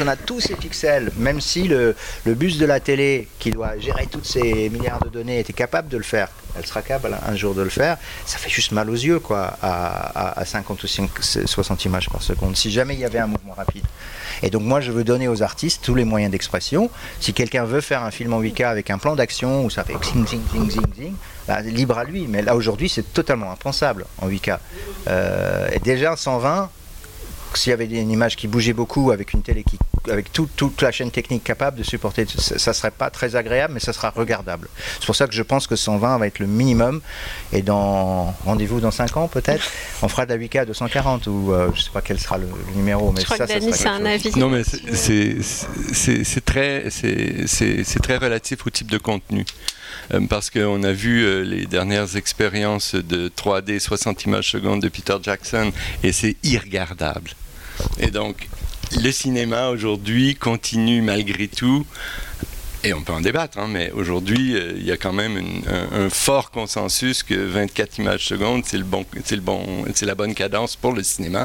on a tous ces pixels, même si le, le bus de la télé, qui doit gérer toutes ces milliards de données, était capable de le faire, elle sera capable un jour de le faire, ça fait juste mal aux yeux, quoi, à, à, à 50 50 ou 60 images par seconde, si jamais il y avait un mouvement rapide. Et donc moi, je veux donner aux artistes tous les moyens d'expression. Si quelqu'un veut faire un film en 8K avec un plan d'action où ça fait zing, zing, zing, zing, zing, bah, libre à lui. Mais là, aujourd'hui, c'est totalement impensable en 8K. Euh, et déjà, 120, s'il y avait une image qui bougeait beaucoup avec une télé qui, avec toute la chaîne technique capable de supporter, ça, ne serait pas très agréable, mais ça sera regardable. C'est pour ça que je pense que 120 va être le minimum. Et dans rendez-vous dans 5 ans peut-être, on fera de la 8K à 240 ou je euh, je sais pas quel sera le, numéro, mais je ça, ça c'est un avis. Non, mais c'est très, c'est très relatif au type de contenu euh, parce qu'on a vu euh, les dernières expériences de 3D 60 images secondes de Peter Jackson et c'est irregardable. Et donc, le cinéma aujourd'hui continue malgré tout et on peut en débattre, hein, mais aujourd'hui, euh, il y a quand même un, fort consensus que 24 images secondes, c'est le bon, c'est bon, la bonne cadence pour le cinéma,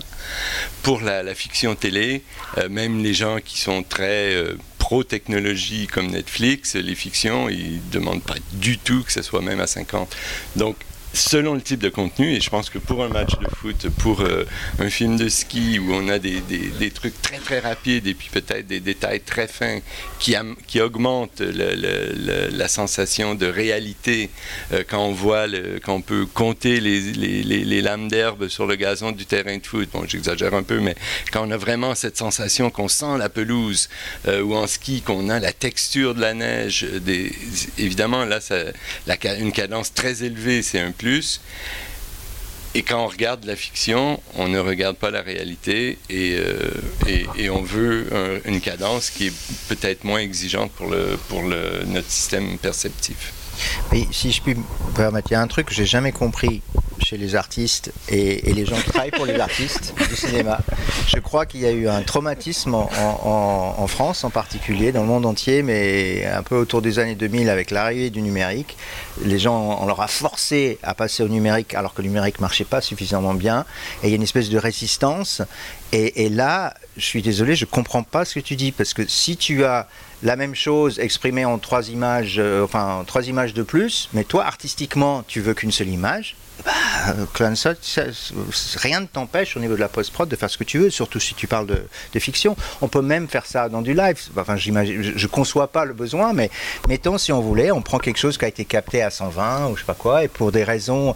pour la, fiction télé. Euh, même les gens qui sont très euh, pro-technologie comme Netflix, les fictions, ils demandent pas du tout que ce soit même à 50. Donc selon le type de contenu. Et je pense que pour un match de foot, pour euh, un film de ski où on a des, des, trucs très très rapides et puis peut-être des détails très fins qui, qui augmentent la sensation de réalité euh, quand on voit, quand on peut compter les, les, les lames d'herbe sur le gazon du terrain de foot. Bon, j'exagère un peu, mais quand on a vraiment cette sensation qu'on sent la pelouse euh, ou en ski, qu'on a la texture de la neige, des, évidemment là, ça, la, une cadence très élevée, c'est un Et quand on regarde la fiction, on ne regarde pas la réalité et, euh, on veut une cadence qui est peut-être moins exigeante pour, notre système perceptif. Mais si je puis me permettre, il y a un truc que j'ai jamais compris chez les artistes et, les gens qui travaillent pour les artistes du cinéma. Je crois qu'il y a eu un traumatisme en, France en particulier, dans le monde entier, mais un peu autour des années 2000 avec l'arrivée du numérique. Les gens, on leur a forcé à passer au numérique alors que le numérique marchait pas suffisamment bien. Et il y a une espèce de résistance. Et, là, je suis désolé, je comprends pas ce que tu dis parce que si tu as la même chose exprimée en trois images, euh, enfin trois images de plus, mais toi artistiquement tu veux qu'une seule image, bah, rien ne t'empêche au niveau de la post-prod de faire ce que tu veux, surtout si tu parles de, fiction. On peut même faire ça dans du live. Enfin, j'imagine, je, ne conçois pas le besoin, mais mettons si on voulait, on prend quelque chose qui a été capté à 120 ou je sais pas quoi, et pour des raisons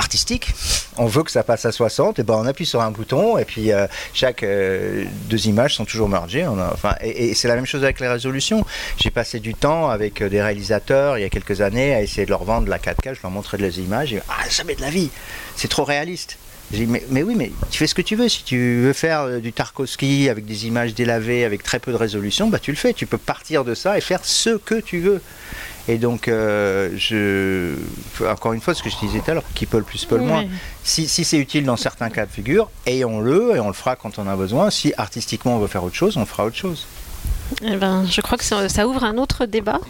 artistiques, on veut que ça passe à 60, et ben on appuie sur un bouton, et puis euh, chaque euh, deux images sont toujours mergées. enfin, et, c'est la même chose avec les résolutions. J'ai passé du temps avec euh, des réalisateurs il y a quelques années à essayer de leur vendre la 4K, je leur montrais des images, et ah, ça met de la vie, c'est trop réaliste. Mais, mais, oui, mais tu fais ce que tu veux. Si tu veux faire du Tarkovsky avec des images délavées, avec très peu de résolution, bah tu le fais. Tu peux partir de ça et faire ce que tu veux. Et donc, euh, je, encore une fois, ce que je disais tout à l'heure, qui peut le plus, peut le moins. Si, c'est utile dans certains cas de figure, ayons-le et on le fera quand on a besoin. Si artistiquement on veut faire autre chose, on fera autre chose. Eh ben, je crois que ça, ouvre un autre débat.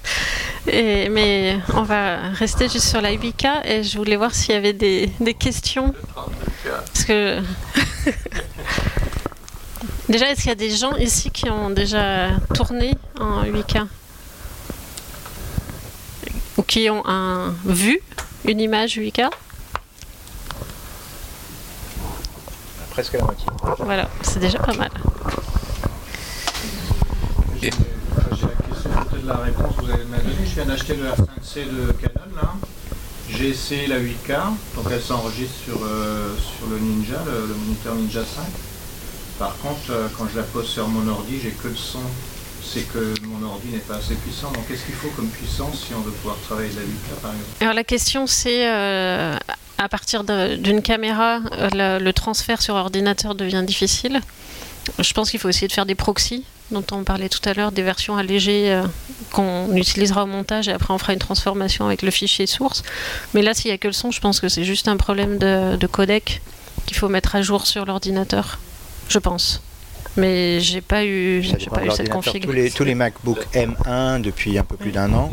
et, mais on va rester juste sur la 8K et je voulais voir s'il y avait des, des questions. Parce que. déjà, est-ce qu'il y a des gens ici qui ont déjà tourné en 8K ou qui ont un, vu une image 8K Presque la moitié. Voilà, c'est déjà pas mal. J'ai la question, peut-être la réponse vous avez donné. Je viens d'acheter le R5C de Canon là. J'ai essayé la 8K, donc elle s'enregistre sur, euh, sur le Ninja, le, moniteur Ninja 5. Par contre, euh, quand je la pose sur mon ordi, j'ai que le son c'est que mon ordi n'est pas assez puissant. Donc, qu'est-ce qu'il faut comme puissance si on veut pouvoir travailler de la 8K, par exemple? Alors, la question, c'est euh, à partir d'une caméra, euh, le, transfert sur ordinateur devient difficile. Je pense qu'il faut essayer de faire des proxys, dont on parlait tout à l'heure, des versions allégées euh, qu'on utilisera au montage et après on fera une transformation avec le fichier source. Mais là, s'il n'y a que le son, je pense que c'est juste un problème de codec qu'il faut mettre à jour sur l'ordinateur, je pense mais j'ai pas eu, j'ai pas eu cette configuration. Tous les, tous les MacBook M1 depuis un peu plus d'un an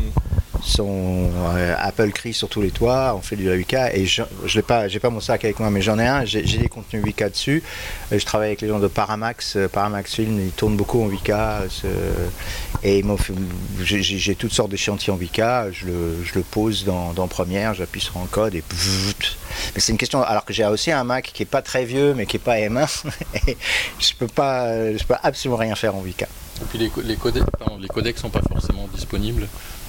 sont euh, Apple crie sur tous les toits, on fait du 8K et je n'ai pas, mon sac avec moi, mais j'en ai un, j'ai des contenus 8K dessus. Euh, je travaille avec les gens de Paramax, euh, Paramax Film, ils tournent beaucoup en 8K et j'ai toutes sortes d'échantillons 8K, je je le pose dans, dans Première, j'appuie sur un code et mais c'est une question, alors que j'ai aussi un Mac qui est pas très vieux mais qui est pas M1 et je peux peux absolument rien faire en 8K. Et puis les, les codecs, les codecs sont pas forcément disponibles.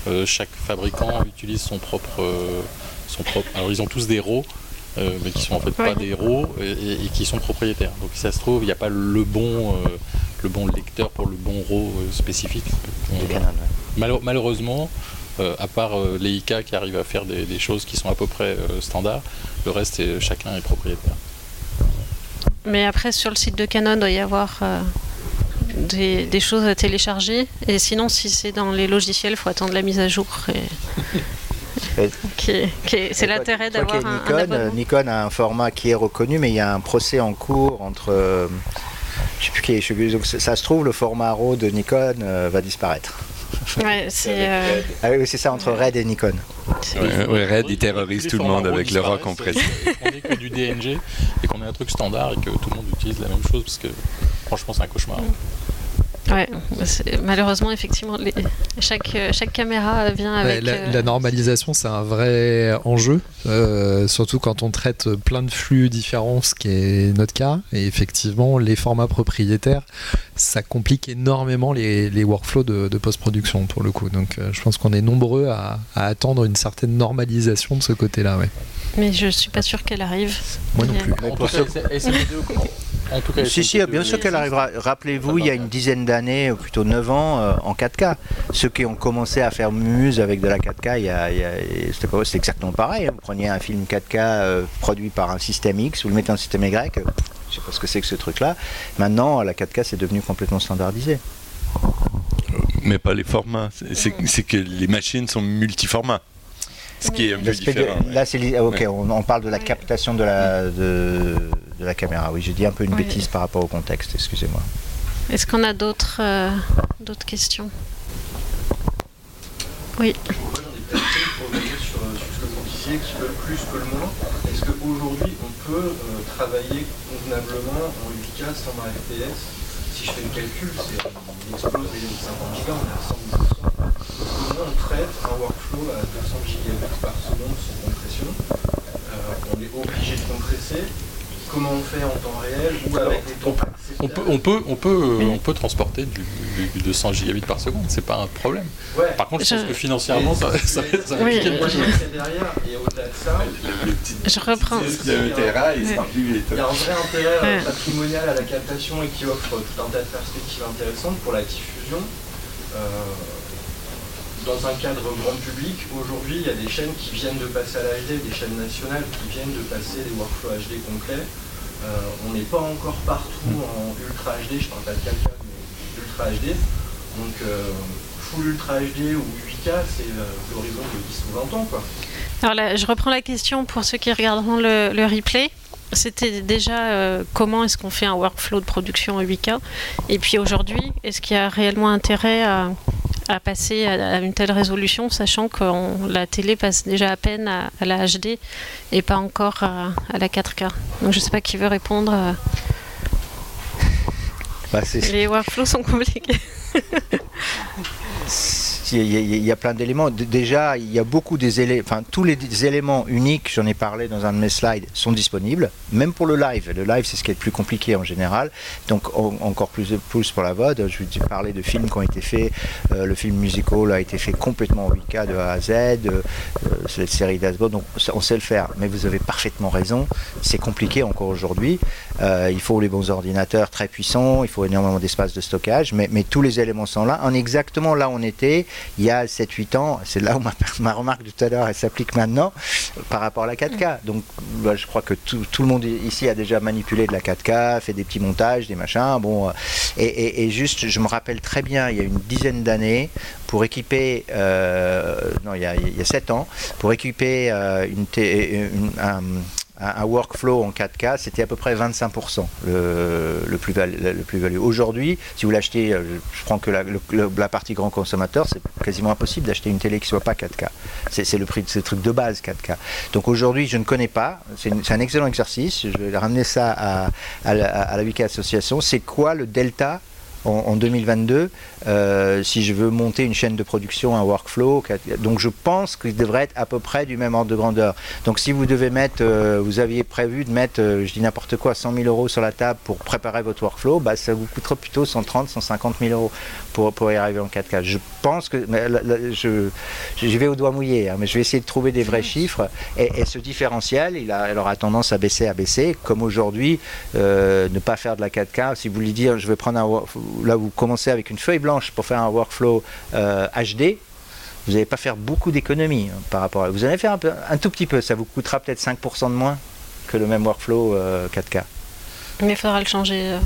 Euh, chaque fabricant utilise son propre, euh, son propre. Alors ils ont tous des RAW, euh, mais qui sont en fait pas des RAW et, qui sont propriétaires. Donc si ça se trouve, il n'y a pas le bon, le bon lecteur pour le bon RAW spécifique. malheureusement, à part les IK qui arrivent à faire des, choses qui sont à peu près standards, le reste, chacun est propriétaire. Mais après, sur le site de Canon, il doit y avoir des, choses à télécharger. Et sinon, si c'est dans les logiciels, il faut attendre la mise à jour. c'est l'intérêt d'avoir un, Nikon, Nikon a un format qui est reconnu, mais il y a un procès en cours entre. Euh, je sais plus qui est, donc ça se trouve, le format RAW de Nikon euh, va disparaître. Ouais, c'est euh, ah oui, c'est ça entre Red et Nikon. Red, il terrorise tout le monde avec le RAW compressé. On est que du DNG et qu'on ait un truc standard et que tout le monde utilise la même chose parce que franchement, c'est un cauchemar. Ouais, malheureusement, effectivement, les- chaque, chaque caméra vient avec. la, euh, la normalisation, c'est un vrai enjeu, euh, surtout quand on traite plein de flux différents, ce qui est notre cas. Et effectivement, les formats propriétaires, ça complique énormément les, les workflows de, de post-production pour le coup. Donc, euh, je pense qu'on est nombreux à, à attendre une certaine normalisation de ce côté-là. Ouais. Mais je suis pas sûre qu'elle arrive. Moi non plus. Pour tout cas, ceux- SMP2, en tout cas, Si, si, SMP2, bien sûr qu'elle arrivera. Rappelez-vous, il y a une dizaine d'années, ou plutôt 9 ans, euh, en 4K. Ceux qui ont commencé à faire Muse avec de la 4K, il y a- il y a- c'était exactement pareil. hein. Vous preniez un film 4K euh, produit par un système X, vous le mettez dans un système Y, euh, je sais pas ce que c'est que ce truc-là. Maintenant, la 4K, c'est devenu complètement standardisé. Mais pas les formats. C'est que les machines sont multiformats ce qui est un peu différent. De, ouais. Là, c'est ah, ok. Ouais. On, on, parle de la captation de la de, de la caméra. Oui, j'ai dit un peu une ouais. bêtise par rapport au contexte. Excusez-moi. Est-ce qu'on a d'autres euh, d'autres questions? Oui. Moi, j'en ai pour revenir sur, ce que vous disiez, qui veut plus que le moins. Est-ce qu'aujourd'hui, on peut euh, travailler convenablement en 8K sans ma FPS Si je fais le calcul, c'est une explose et 50 gigas, on a 110 on traite un workflow à 200 gigabits par seconde sans compression. Euh, on est obligé de compresser. Comment on fait en temps réel ou avec des temps on, peut, on peut, on peut, on peut euh, transporter du, 200 gigabits par seconde, c'est pas un problème. Par contre, je pense que financièrement, ça, ça, ça, je reprends. Il y a un vrai intérêt euh, patrimonial à la captation et qui offre tout un tas de perspectives intéressantes pour la diffusion dans un cadre grand public, aujourd'hui, il y a des chaînes qui viennent de passer à l'HD, des chaînes nationales qui viennent de passer des workflows HD complets. Euh, on n'est pas encore partout en Ultra HD, je parle pas de 4K, mais Ultra HD. Donc, euh, full Ultra HD ou 8K, c'est euh, l'horizon de 10 ou 20 ans. Alors là, je reprends la question pour ceux qui regarderont le, replay. C'était déjà comment est-ce qu'on fait un workflow de production en 8K Et puis aujourd'hui, est-ce qu'il y a réellement intérêt à, à passer à, une telle résolution, sachant que on- la télé passe déjà à peine à, à la HD et pas encore à, à la 4K Donc je sais pas qui veut répondre. euh, Bah, Les workflows sont compliqués. Il y, a- plein d'éléments. Déjà, il y a beaucoup des éléments, enfin tous les éléments uniques, j'en ai parlé dans un de mes slides, sont disponibles, même pour le live. Le live, c'est ce qui est le plus compliqué en général. Donc en- encore plus pour la VOD. Je vais parler de films qui ont été faits. Euh, le film musical a été fait complètement en 8K de A à Z. Euh, euh, cette série d'Asbo, donc on sait le faire. Mais vous avez parfaitement raison. C'est compliqué encore aujourd'hui. Euh, il faut les bons ordinateurs très puissants. Il faut énormément d'espace de stockage. Mais, mais tous les éléments sont là. En exactement là où on était il y a 7-8 ans, c'est là où ma, ma remarque de tout à l'heure elle s'applique maintenant par rapport à la 4K. Donc bah, je crois que tout, tout le monde ici a déjà manipulé de la 4K, fait des petits montages, des machins. Bon, euh, et, et- et juste, je me rappelle très bien, il y a une dizaine d'années, pour équiper, euh, non, il y, a, il y a 7 ans, pour équiper euh, une- un, un- workflow en 4K, c'était à peu près 25% le, le plus value. Le plus value. Aujourd'hui, si vous l'achetez, euh, je, prends que la, partie grand consommateur, c'est quasiment impossible d'acheter une télé qui soit pas 4K. C'est le prix de ces trucs de base 4K. Donc aujourd'hui, je ne connais pas. C'est un excellent exercice. Je vais ramener ça à, à à la Wiki Association. C'est quoi le delta en, en 2022 euh, si je veux monter une chaîne de production, un workflow. Donc je pense qu'il devrait être à peu près du même ordre de grandeur. Donc si vous devez mettre, euh, vous aviez prévu de mettre, euh, je dis n'importe quoi, 100 000 euros sur la table pour préparer votre workflow, bah, ça vous coûtera plutôt 130, 150 000 euros pour, pour y arriver en 4K. Je pense que, mais je, j'y vais au doigt mouillé, hein, mais je vais essayer de trouver des vrais chiffres. Et, ce différentiel, il, a, il aura tendance à baisser, à baisser, comme aujourd'hui, ne pas faire de la 4K. Si vous voulez dire, je vais prendre un, là vous commencez avec une feuille blanche pour faire un workflow euh, HD, vous n'allez pas faire beaucoup d'économies hein, par rapport à. Vous allez faire un, peu- un tout petit peu, ça vous coûtera peut-être 5% de moins que le même workflow euh, 4K. Mais il faudra le changer. euh.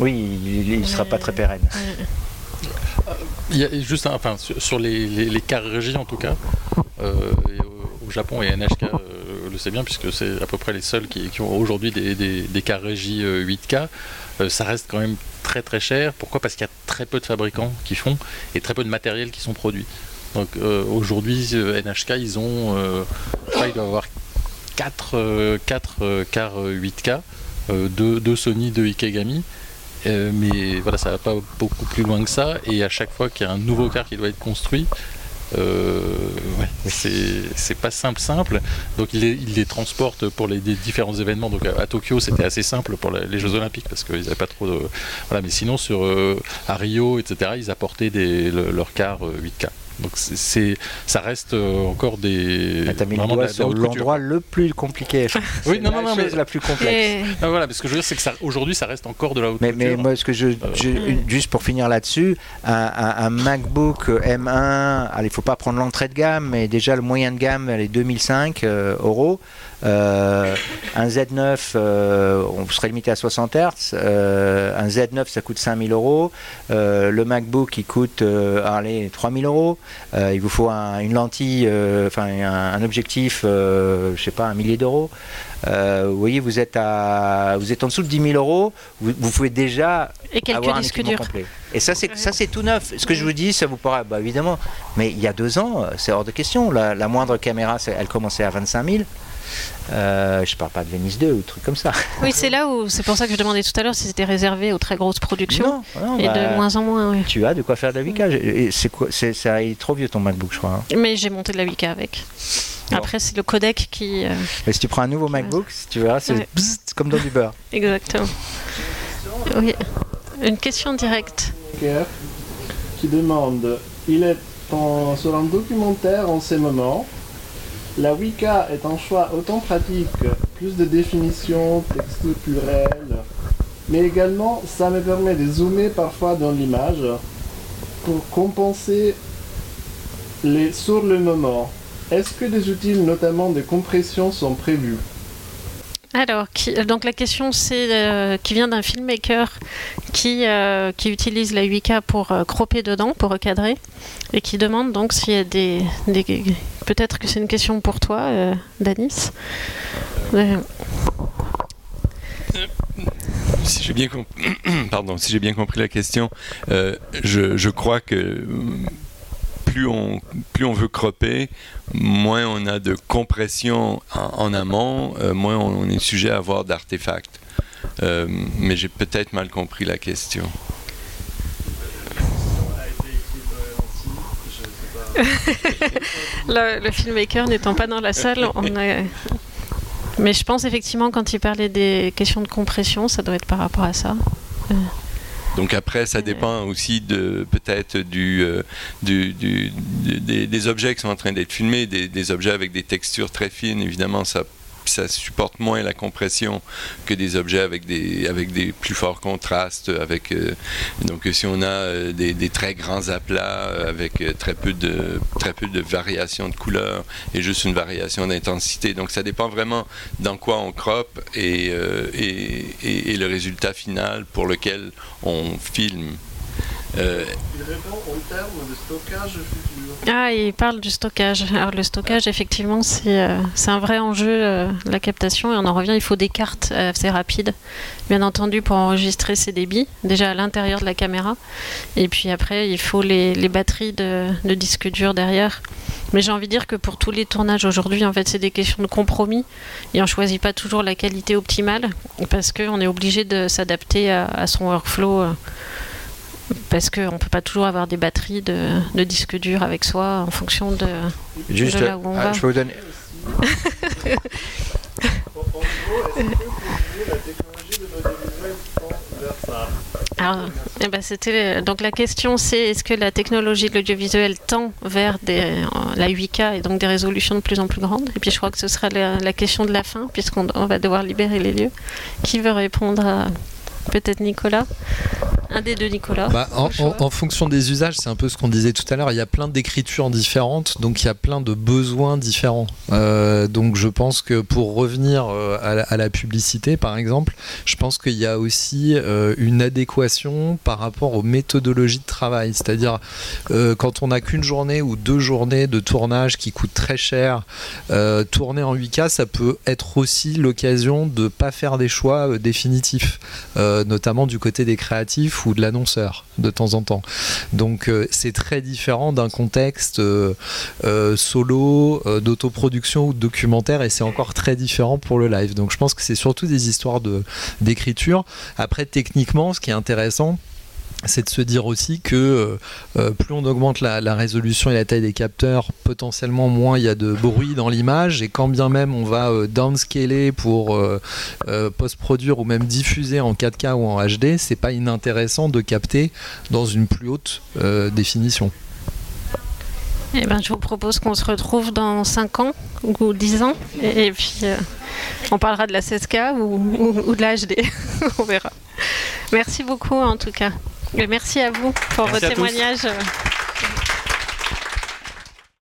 Oui, il ne sera pas très pérenne. Il y a juste un- enfin, sur, sur les, les, les régies en tout cas, euh, et au, Japon et NHK euh, le sait bien puisque c'est à peu près les seuls qui, qui ont aujourd'hui des, des, des euh, 8K, euh, ça reste quand même très très cher. Pourquoi? Parce qu'il y a très peu de fabricants qui font et très peu de matériel qui sont produits. Donc euh, aujourd'hui euh, NHK ils ont, je crois qu'ils doivent avoir 4, cartes euh, cartes 8K, 2 Sony, 2 Ikegami. Mais voilà, ça va pas beaucoup plus loin que ça. Et à chaque fois qu'il y a un nouveau car qui doit être construit, euh, c'est pas simple simple. Donc il les, il les transporte pour les, différents événements. Donc à, Tokyo c'était assez simple pour les Jeux Olympiques parce qu'ils n'avaient pas trop de voilà. Mais sinon sur euh, à Rio etc. Ils apportaient leur car euh, 8K. Donc c'est- ça reste euh, encore des Ah, T'as mis le vraiment de doigt la- de la sur haute couture. l'endroit le plus compliqué. Oui, non, la non, non, chose mais- la plus complexe. Et- Ah, voilà, mais ce que je veux dire c'est que ça aujourd'hui ça reste encore de la haute Mais, mais moi, ce que je, je- une- juste pour finir là-dessus, un, un- un MacBook M1, allez, il faut pas prendre l'entrée de gamme, mais déjà le moyen de gamme, elle est 2005 euh, euros. Euh, un Z9, euh, on serait limité à 60 Hz. Euh, un Z9, ça coûte 5000 euros. Euh, le MacBook, il coûte allez, 3000 euros. Il vous faut un- une lentille, enfin un, un objectif, je sais pas, un millier d'euros. Vous voyez, vous êtes, à, vous êtes en dessous de 10 000 euros. Vous, vous pouvez déjà Et quelques avoir un disques équipement complet. Et ça, c'est ça, c'est tout neuf. Ce que je vous dis, ça vous paraît, bah évidemment. Mais il y a deux ans, c'est hors de question. La, la moindre caméra, elle commençait à 25 000. Euh, je parle pas de Venice 2 ou trucs comme ça. Oui, c'est là où c'est pour ça que je demandais tout à l'heure si c'était réservé aux très grosses productions. Non, non, Et bah, de moins en moins, oui. Tu as de quoi faire de la 8K. Et C'est quoi C'est ça, il est trop vieux ton MacBook, je crois. hein. Mais j'ai monté de la 8K avec. Bon. Après, c'est le codec qui. euh, Mais si tu prends un nouveau MacBook, tu verras, c'est Ouais. comme dans du beurre. Exactement. Oui. Une question directe. Qui demande Il est en- sur un documentaire en ces moments. La Wicca est un choix autant pratique, plus de définition texturelle, mais également ça me permet de zoomer parfois dans l'image pour compenser les sur le moment. Est-ce que des outils, notamment de compression, sont prévus? Alors, qui- donc la question c'est euh, qui vient d'un filmmaker qui, euh, utilise la 8K pour euh, cropper dedans, pour recadrer, et qui demande donc s'il y a des, peut-être que c'est une question pour toi, euh, Danis. Euh, Si j'ai bien, comp- Pardon, si j'ai bien compris la question, euh, je, crois que euh, plus on, plus on veut cropper, moins on a de compression en, amont, euh, moins on, est sujet à avoir d'artefacts. Euh, mais j'ai peut-être mal compris la question. le, filmmaker n'étant pas dans la salle. Mais je pense effectivement quand il parlait des questions de compression, ça doit être par rapport à ça. Donc après, ça dépend aussi de peut-être du, euh, du- du- du- des, des objets qui sont en train d'être filmés, des, des objets avec des textures très fines. Évidemment, ça, ça supporte moins la compression que des objets avec des, avec des plus forts contrastes. Avec, euh, donc si on a euh, des, très grands aplats euh, avec très peu de très peu de variation de couleur et juste une variation d'intensité. Donc ça dépend vraiment dans quoi on euh, et, et- et le résultat final pour lequel on filme. Euh, Il répond en termes de stockage futur. Ah, il parle du stockage. Alors le stockage, effectivement, c'est euh, c'est un vrai enjeu, euh, la captation, et on en revient, il faut des cartes euh, assez rapides, bien entendu, pour enregistrer ces débits, déjà à l'intérieur de la caméra, et puis après, il faut les, les batteries de, de disques durs derrière. Mais j'ai envie de dire que pour tous les tournages aujourd'hui, en fait, c'est des questions de compromis, et on choisit pas toujours la qualité optimale, parce qu'on est obligé de s'adapter à, à son workflow. Euh, parce qu'on ne peut pas toujours avoir des batteries de, de disques durs avec soi en fonction de... Juste, De là où on ah, va. je peux vous donner. Alors, eh ben, c'était donc la question c'est est-ce que la technologie de l'audiovisuel tend vers des, euh, la 8K et donc des résolutions de plus en plus grandes? Et puis je crois que ce sera la, la question de la fin puisqu'on on va devoir libérer les lieux. Qui veut répondre à peut-être Nicolas Un des deux Nicolas. Bah, en, fonction des usages, c'est un peu ce qu'on disait tout à l'heure. Il y a plein d'écritures différentes, donc il y a plein de besoins différents. Euh, donc je pense que pour revenir euh, à, la, à la publicité, par exemple, je pense qu'il y a aussi euh, une adéquation par rapport aux méthodologies de travail. C'est-à-dire euh, quand on n'a qu'une journée ou deux journées de tournage qui coûtent très cher, tourner en 8K, ça peut être aussi l'occasion de pas faire des choix définitifs, notamment du côté des créatifs ou de l'annonceur de temps en temps. Donc c'est très différent d'un contexte solo, d'autoproduction ou de documentaire et c'est encore très différent pour le live. Donc je pense que c'est surtout des histoires d'écriture. Après techniquement, ce qui est intéressant, c'est de se dire aussi que euh, euh, plus on augmente la, résolution et la taille des capteurs, potentiellement moins il y a de bruit dans l'image, et quand bien même on va euh, downscaler pour post-produire ou même diffuser en 4K ou en HD, c'est pas inintéressant de capter dans une plus haute définition. Eh ben, je vous propose qu'on se retrouve dans 5 ans ou 10 ans, et, puis on parlera de la 16K ou de la HD, on verra. Merci beaucoup en tout cas. Merci à vous pour vos témoignages.